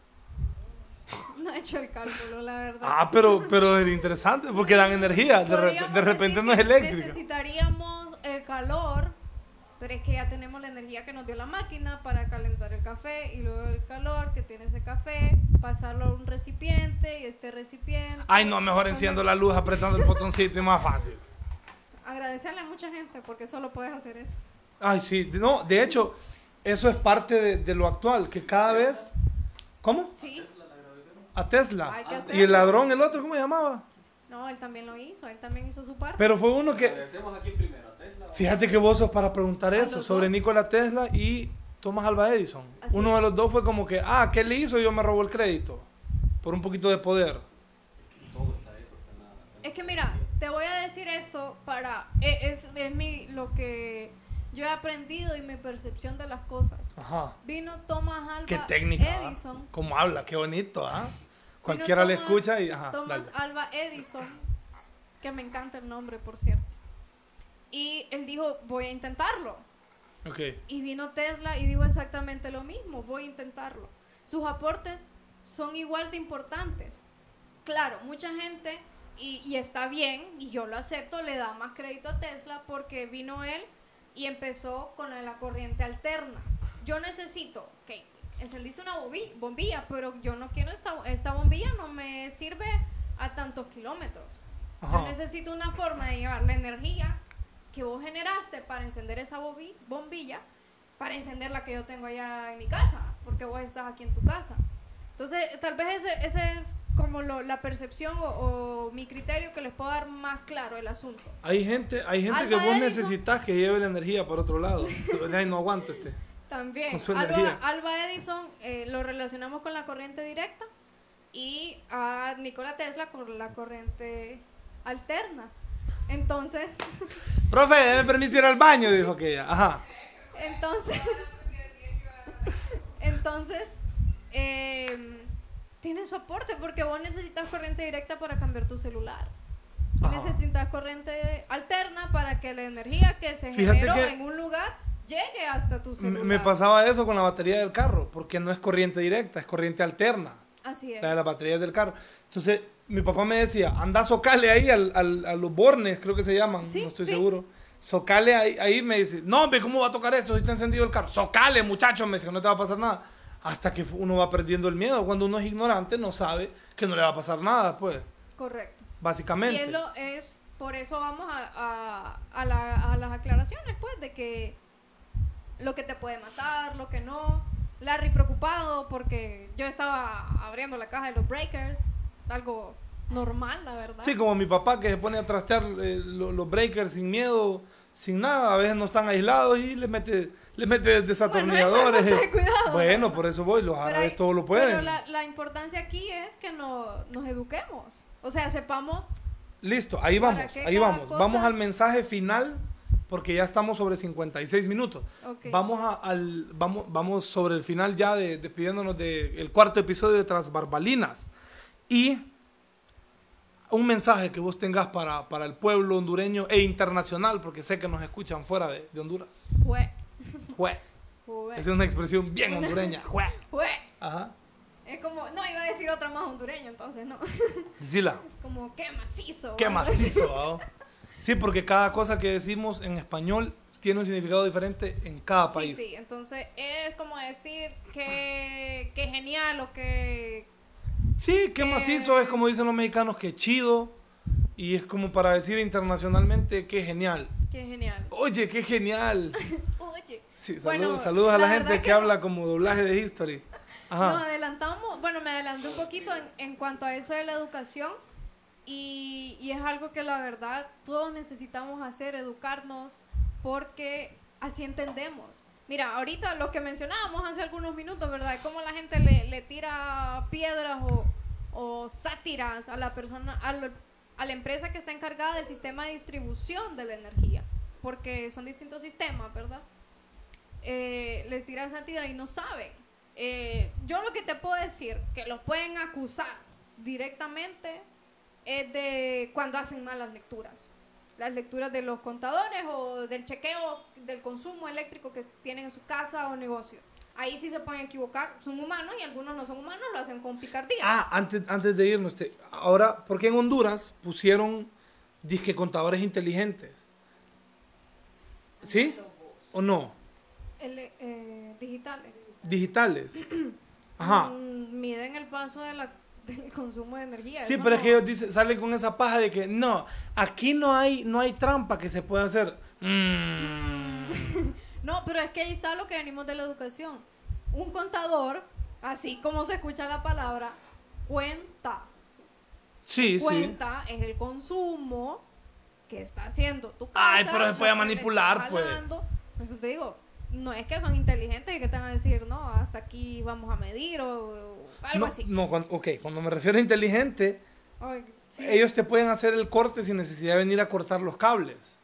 No he hecho el cálculo, la verdad. Ah, pero, pero es interesante porque dan energía. De, repente no es eléctrica. Necesitaríamos el calor, pero es que ya tenemos la energía que nos dio la máquina para calentar el café y luego el calor que tiene ese café, pasarlo a un recipiente y este recipiente. Ay, no, mejor enciendo la luz apretando el botoncito y más fácil. Agradecerle a mucha gente porque solo puedes hacer eso. Ay, sí. No, de hecho, eso es parte de, de lo actual, que cada vez... ¿Cómo? Sí. A Tesla. Hay que Y el ladrón, el otro, ¿cómo se llamaba? No, él también lo hizo, él también hizo su parte. Pero fue uno que... Agradecemos aquí primero. Fíjate que vos sos para preguntar eso sobre. Nikola Tesla y Thomas Alva Edison. Así Uno de los dos fue como que, ah, ¿qué le hizo? Yo me robó el crédito. Por un poquito de poder. Todo está eso, está nada. está Es que mira, te voy a decir esto para... e- Es, es mi, lo que yo he aprendido y mi percepción de las cosas. Ajá. Vino Thomas Alva Qué técnica. ¿ah? Edison. Cómo habla, qué bonito, ¿ah? Cualquiera le escucha y... Ajá, Thomas dale. Alva Edison, que me encanta el nombre, por cierto. Y él dijo, voy a intentarlo. Ok. Y vino Tesla y dijo exactamente lo mismo, voy a intentarlo. Sus aportes son igual de importantes. Claro, mucha gente, y, y está bien, y yo lo acepto, le da más crédito a Tesla porque vino él y empezó con la, corriente alterna. Yo necesito, ok, encendiste una bombi- bombilla, pero yo no quiero esta, esta bombilla, no me sirve a tantos kilómetros. Yo necesito una forma de llevar la energía que vos generaste para encender esa bombilla, para encender la que yo tengo allá en mi casa, porque vos estás aquí en tu casa. Entonces, tal vez ese, ese es como lo- la percepción o, o mi criterio que les puedo dar más claro el asunto. Hay gente, hay gente que vos Edison. necesitas que lleve la energía por otro lado. No aguanto este. También, Alba. Alba Edison eh, lo relacionamos con la corriente directa y a Nikola Tesla con la corriente alterna. Entonces, Profe, déme permiso ir al baño, dijo que ella. Ajá. entonces, entonces, eh, tiene su aporte porque vos necesitas corriente directa para cambiar tu celular. Ajá. Necesitas corriente alterna para que la energía que se Fíjate generó que- en un lugar llegue hasta tu celular. me pasaba eso con la batería del carro, porque no es corriente directa, es corriente alterna. Así es. La de las baterías del carro. Entonces, mi papá me decía, anda socale ahí al, al- a los bornes, creo que se llaman, Sí, no estoy sí. seguro. Socale ahí, ahí me dice, no, hombre, ¿cómo va a tocar esto si está encendido el carro? Socale, muchacho, me dice, no te va a pasar nada. Hasta que uno va perdiendo el miedo. Cuando uno es ignorante, no sabe que no le va a pasar nada, pues, Correcto. básicamente. Y es, lo, es por eso vamos a, a- a la- a las aclaraciones, pues, de que lo que te puede matar, lo que no. Larry preocupado porque yo estaba abriendo la caja de los breakers, algo normal, la verdad. Sí, como mi papá que se pone a trastear eh, lo- los breakers sin miedo, sin nada, a veces no están aislados y le mete, le mete desatornilladores. Bueno, eso de por eso voy, los Pero árabes hay- todo lo Pero pueden. la, la importancia aquí es que no, nos eduquemos. O sea, sepamos Listo, ahí ¿Para vamos, ahí vamos. cosa? Vamos al mensaje final porque ya estamos sobre 56 minutos. Ok. Vamos, a- al, vamos, vamos sobre el final ya de, despidiéndonos del cuarto episodio de Tras Barbalinas. Y un mensaje que vos tengas para, para el pueblo hondureño e internacional, porque sé que nos escuchan fuera de, de Honduras. Jue, Jue. jue, Esa es una expresión bien hondureña. Jue. jue. Ajá. Es como, no, iba a decir otra más hondureña, entonces no. Decila. como, qué macizo. Qué macizo, ¿no? Sí, porque cada cosa que decimos en español tiene un significado diferente en cada Sí, país. sí, entonces es como decir que, que genial o que... Sí, qué Eh. macizo es como dicen los mexicanos, que chido. Y es como para decir internacionalmente, qué genial. que genial. Oye, qué genial. Oye, Sí, saludos, Bueno, saludos a la, la gente que, que habla como doblaje de history. nos Ajá. adelantamos, bueno, me adelanté un poquito en, en cuanto a eso de la educación y, y es algo que la verdad todos necesitamos hacer, educarnos, porque así entendemos. Mira, ahorita lo que mencionábamos hace algunos minutos, ¿verdad? Cómo la gente le, le tira piedras o, o sátiras a la persona, a, lo- a la empresa que está encargada del sistema de distribución de la energía, porque son distintos sistemas, ¿verdad? eh, les tiran sátira y no saben. Eh, yo lo que te puedo decir, que los pueden acusar directamente, es de cuando hacen malas lecturas. Las lecturas de los contadores o del chequeo del consumo eléctrico que tienen en su casa o negocio. Ahí sí se pueden equivocar. Son humanos y algunos no son humanos, lo hacen con picardía. Ah, antes, antes de irnos, te- ahora, ¿por qué en Honduras pusieron disque contadores inteligentes? ¿Sí? ¿O no? El, eh, digitales. Digitales. Ajá. Mm, miden el paso de la- del consumo de energía. Sí, pero es que ellos dicen, salen con esa paja de que no, aquí no hay, no hay trampa que se pueda hacer. Mm. No, pero es que ahí está lo que venimos de la educación. Un contador, así como se escucha la palabra, cuenta. Sí, sí. Cuenta es el consumo que está haciendo tu casa. Ay, pero se puede manipular, pues. eso te digo, no es que son inteligentes y que te van a decir, no, hasta aquí vamos a medir o, o algo No, así. no, cuando, ok, cuando me refiero a inteligente, Ay, sí. ellos te pueden hacer el corte sin necesidad de venir a cortar los cables.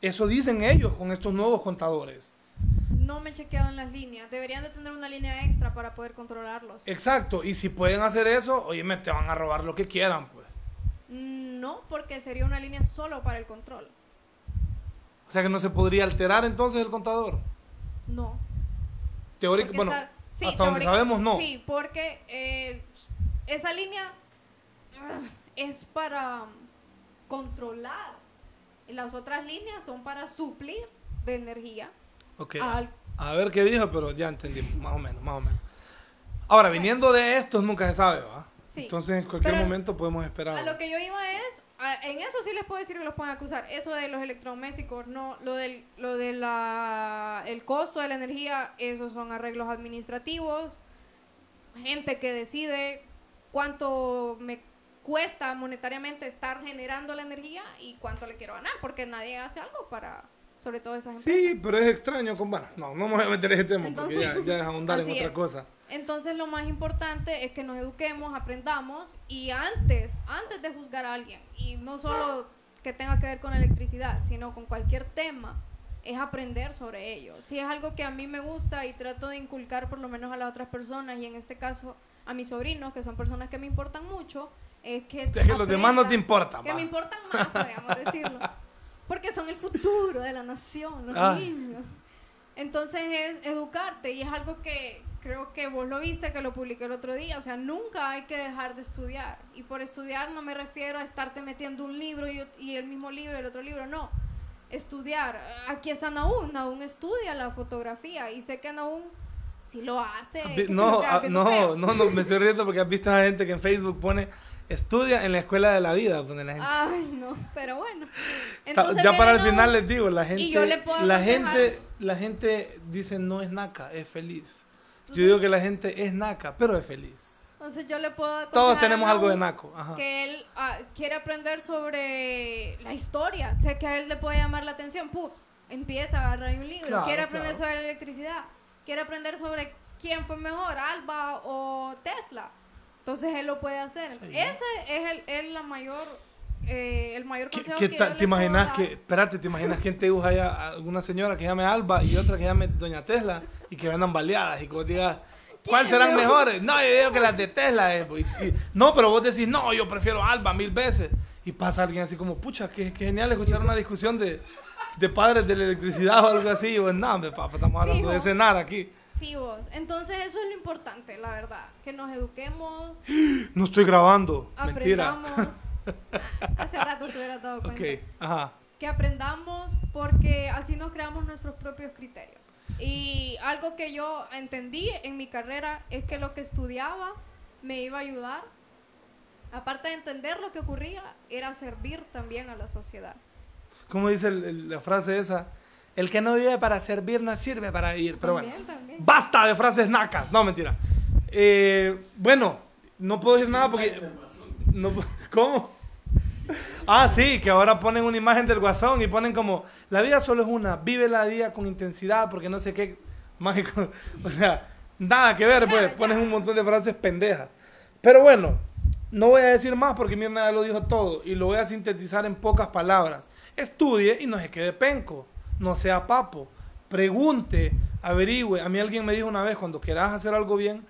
Eso dicen ellos con estos nuevos contadores. No me he chequeado en las líneas. Deberían de tener una línea extra para poder controlarlos. Exacto, y si pueden hacer eso, oye, me te van a robar lo que quieran, pues. No, porque sería una línea solo para el control. O sea que no se podría alterar entonces el contador. No. Porque bueno, sí, hasta donde teórica- sabemos no. Sí, porque eh, esa línea ah, es para controlar. Y las otras líneas son para suplir de energía Ok. al A ver qué dijo, pero ya entendí, más o menos, más o menos. Ahora, viniendo de estos, nunca se sabe, ¿va? Sí. Entonces, en cualquier Pero momento podemos esperar. A lo que yo iba es en eso sí les puedo decir que los pueden acusar. Eso de los electrodomésticos, no. Lo del lo de la, el costo de la energía, esos son arreglos administrativos. Gente que decide cuánto me cuesta monetariamente estar generando la energía y cuánto le quiero ganar, porque nadie hace algo para, sobre todo esas empresas. Sí, pero es extraño con bueno, no, no me voy a meter en ese tema porque ya, Entonces, ya es ahondar en otra es. cosa. Entonces lo más importante es que nos eduquemos, aprendamos y antes, antes de juzgar a alguien, y no solo que tenga que ver con electricidad, sino con cualquier tema, es aprender sobre ello. Si es algo que a mí me gusta y trato de inculcar por lo menos a las otras personas, y en este caso a mis sobrinos, que son personas que me importan mucho, es que... Es que los demás no te importan. Que va. me importan más, podríamos decirlo. Porque son el futuro de la nación, los Ay. niños. Entonces es educarte y es algo que creo que vos lo viste, que lo publiqué el otro día. O sea, nunca hay que dejar de estudiar. Y por estudiar no me refiero a estarte metiendo un libro y, y el mismo libro el otro libro, no. Estudiar. Aquí está Naún, Naún estudia la fotografía y sé que Naún sí lo hace. que No, ah, no, no, no, me estoy riendo porque has visto a gente que en Facebook pone estudia en la escuela de la vida, pone la gente. Ay, no, pero bueno. Entonces, ya para el final les digo, la gente, yo le puedo la gente, la gente dice no es naca, es feliz. Yo digo que la gente es naca, pero es feliz. Entonces yo le puedo Todos tenemos algo de naco. Ajá. Que él ah, quiere aprender sobre la historia. Sé que a él le puede llamar la atención. Pups, empieza a agarrar un libro. Claro, quiere aprender claro. sobre la electricidad. Quiere aprender sobre quién fue mejor, Alba o Tesla. Entonces él lo puede hacer. Sí. Ese es el, es la mayor, eh, el mayor ¿Qué, consejo que yo ¿Te imaginas que, espérate, te imaginas quién te dibuja ya alguna señora que llame Alba y otra que llame Doña Tesla y que vendan baleadas y que vos digas, ¿cuál ¿Quién, serán mejores? No, yo digo que las de Tesla. eh, pues, y- y- no, pero vos decís, no, yo prefiero Alba mil veces. Y pasa alguien así como, pucha, qué, qué genial escuchar una discusión de, de padres de la electricidad o algo así. Y vos, no, papá, estamos hablando de cenar aquí. Sí, vos. Entonces eso es lo importante, la verdad. Que nos eduquemos, No estoy grabando. Mentira. aprendamos. Hace rato te hubieras dado cuenta. Ok, ajá. que aprendamos porque así nos creamos nuestros propios criterios. Y algo que yo entendí en mi carrera es que lo que estudiaba me iba a ayudar, aparte de entender lo que ocurría, era servir también a la sociedad. ¿Cómo dice el- el- la frase esa? El que no vive para servir no sirve para vivir. Pero bueno. también. Basta de frases nacas. No, mentira. Eh, bueno, no puedo decir nada porque... No, ¿Cómo? Ah, sí, que ahora ponen una imagen del guasón y ponen como, la vida solo es una, vive la día con intensidad porque no sé qué mágico. O sea, nada que ver, pues, pones un montón de frases pendejas. Pero bueno, no voy a decir más porque Mirna ya lo dijo todo y lo voy a sintetizar en pocas palabras. Estudie y no se quede penco, no sea papo, pregunte, averigüe. A mí alguien me dijo una vez, cuando quieras hacer algo bien,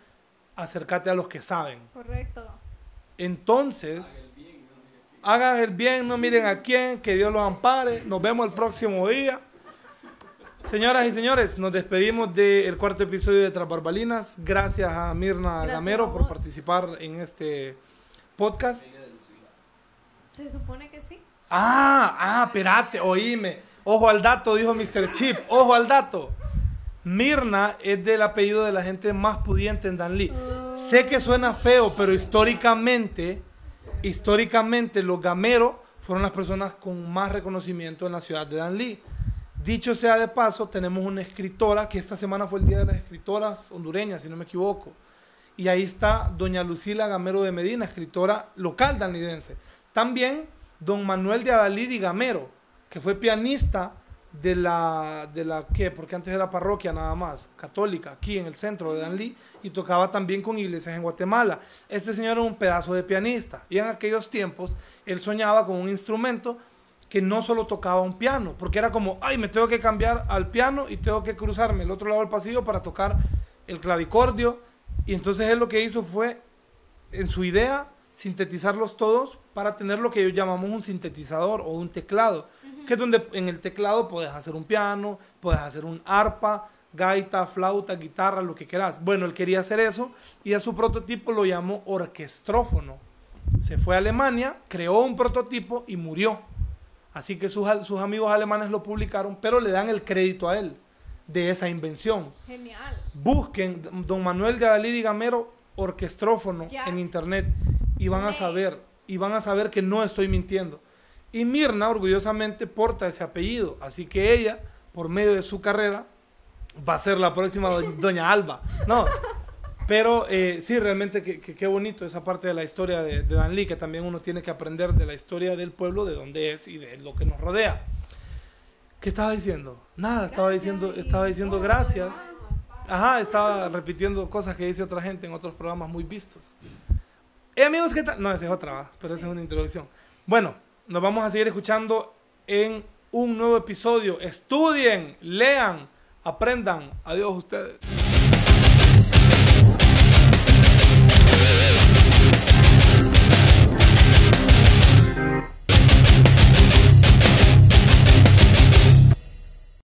acércate a los que saben. Correcto. Entonces, hagan el bien, no miren a quién, que Dios los ampare. Nos vemos el próximo día. Señoras y señores, nos despedimos del cuarto episodio de Tras Barbalinas. Gracias a Mirna Gracias Gamero a por participar en este podcast. Se supone que sí. Ah, ah, espérate, oíme. Ojo al dato, dijo Mr. Chip. Ojo al dato. Mirna es del apellido de la gente más pudiente en Danlí. Sé que suena feo, pero históricamente, históricamente los gameros fueron las personas con más reconocimiento en la ciudad de Danlí. Dicho sea de paso, tenemos una escritora que esta semana fue el Día de las Escritoras hondureñas, si no me equivoco. Y ahí está doña Lucila Gamero de Medina, escritora local danlidense. También don Manuel de Adalid y Gamero, que fue pianista de la, de la, ¿qué? Porque antes era parroquia nada más, católica, aquí en el centro de Danlí, y tocaba también con iglesias en Guatemala. Este señor era un pedazo de pianista, y en aquellos tiempos él soñaba con un instrumento que no solo tocaba un piano, porque era como, ay, me tengo que cambiar al piano y tengo que cruzarme el otro lado del pasillo para tocar el clavicordio. Y entonces él lo que hizo fue, en su idea, sintetizarlos todos para tener lo que ellos llamamos un sintetizador o un teclado, que es donde en el teclado puedes hacer un piano, puedes hacer un arpa, gaita, flauta, guitarra, lo que quieras. Bueno, él quería hacer eso y a su prototipo lo llamó orquestrófono. Se fue a Alemania, creó un prototipo y murió. Así que sus, sus amigos alemanes lo publicaron, pero le dan el crédito a él de esa invención. Genial. Busquen Don Manuel de Adalid y Gamero orquestrófono Ya. en internet y van a saber y van a saber que no estoy mintiendo. Y Mirna orgullosamente porta ese apellido, así que ella, por medio de su carrera, va a ser la próxima do- Doña Alba. No, pero eh, sí, realmente que- que- qué bonito esa parte de la historia de, de Dan Lee, que también uno tiene que aprender de la historia del pueblo, de dónde es y de lo que nos rodea. ¿Qué estaba diciendo? Nada, estaba diciendo, estaba diciendo gracias. Ajá, estaba repitiendo cosas que dice otra gente en otros programas muy vistos. Eh, amigos, ¿qué tal? No, esa es otra, ¿va? pero esa es una introducción. Bueno, nos vamos a seguir escuchando en un nuevo episodio. Estudien, lean, aprendan. Adiós ustedes.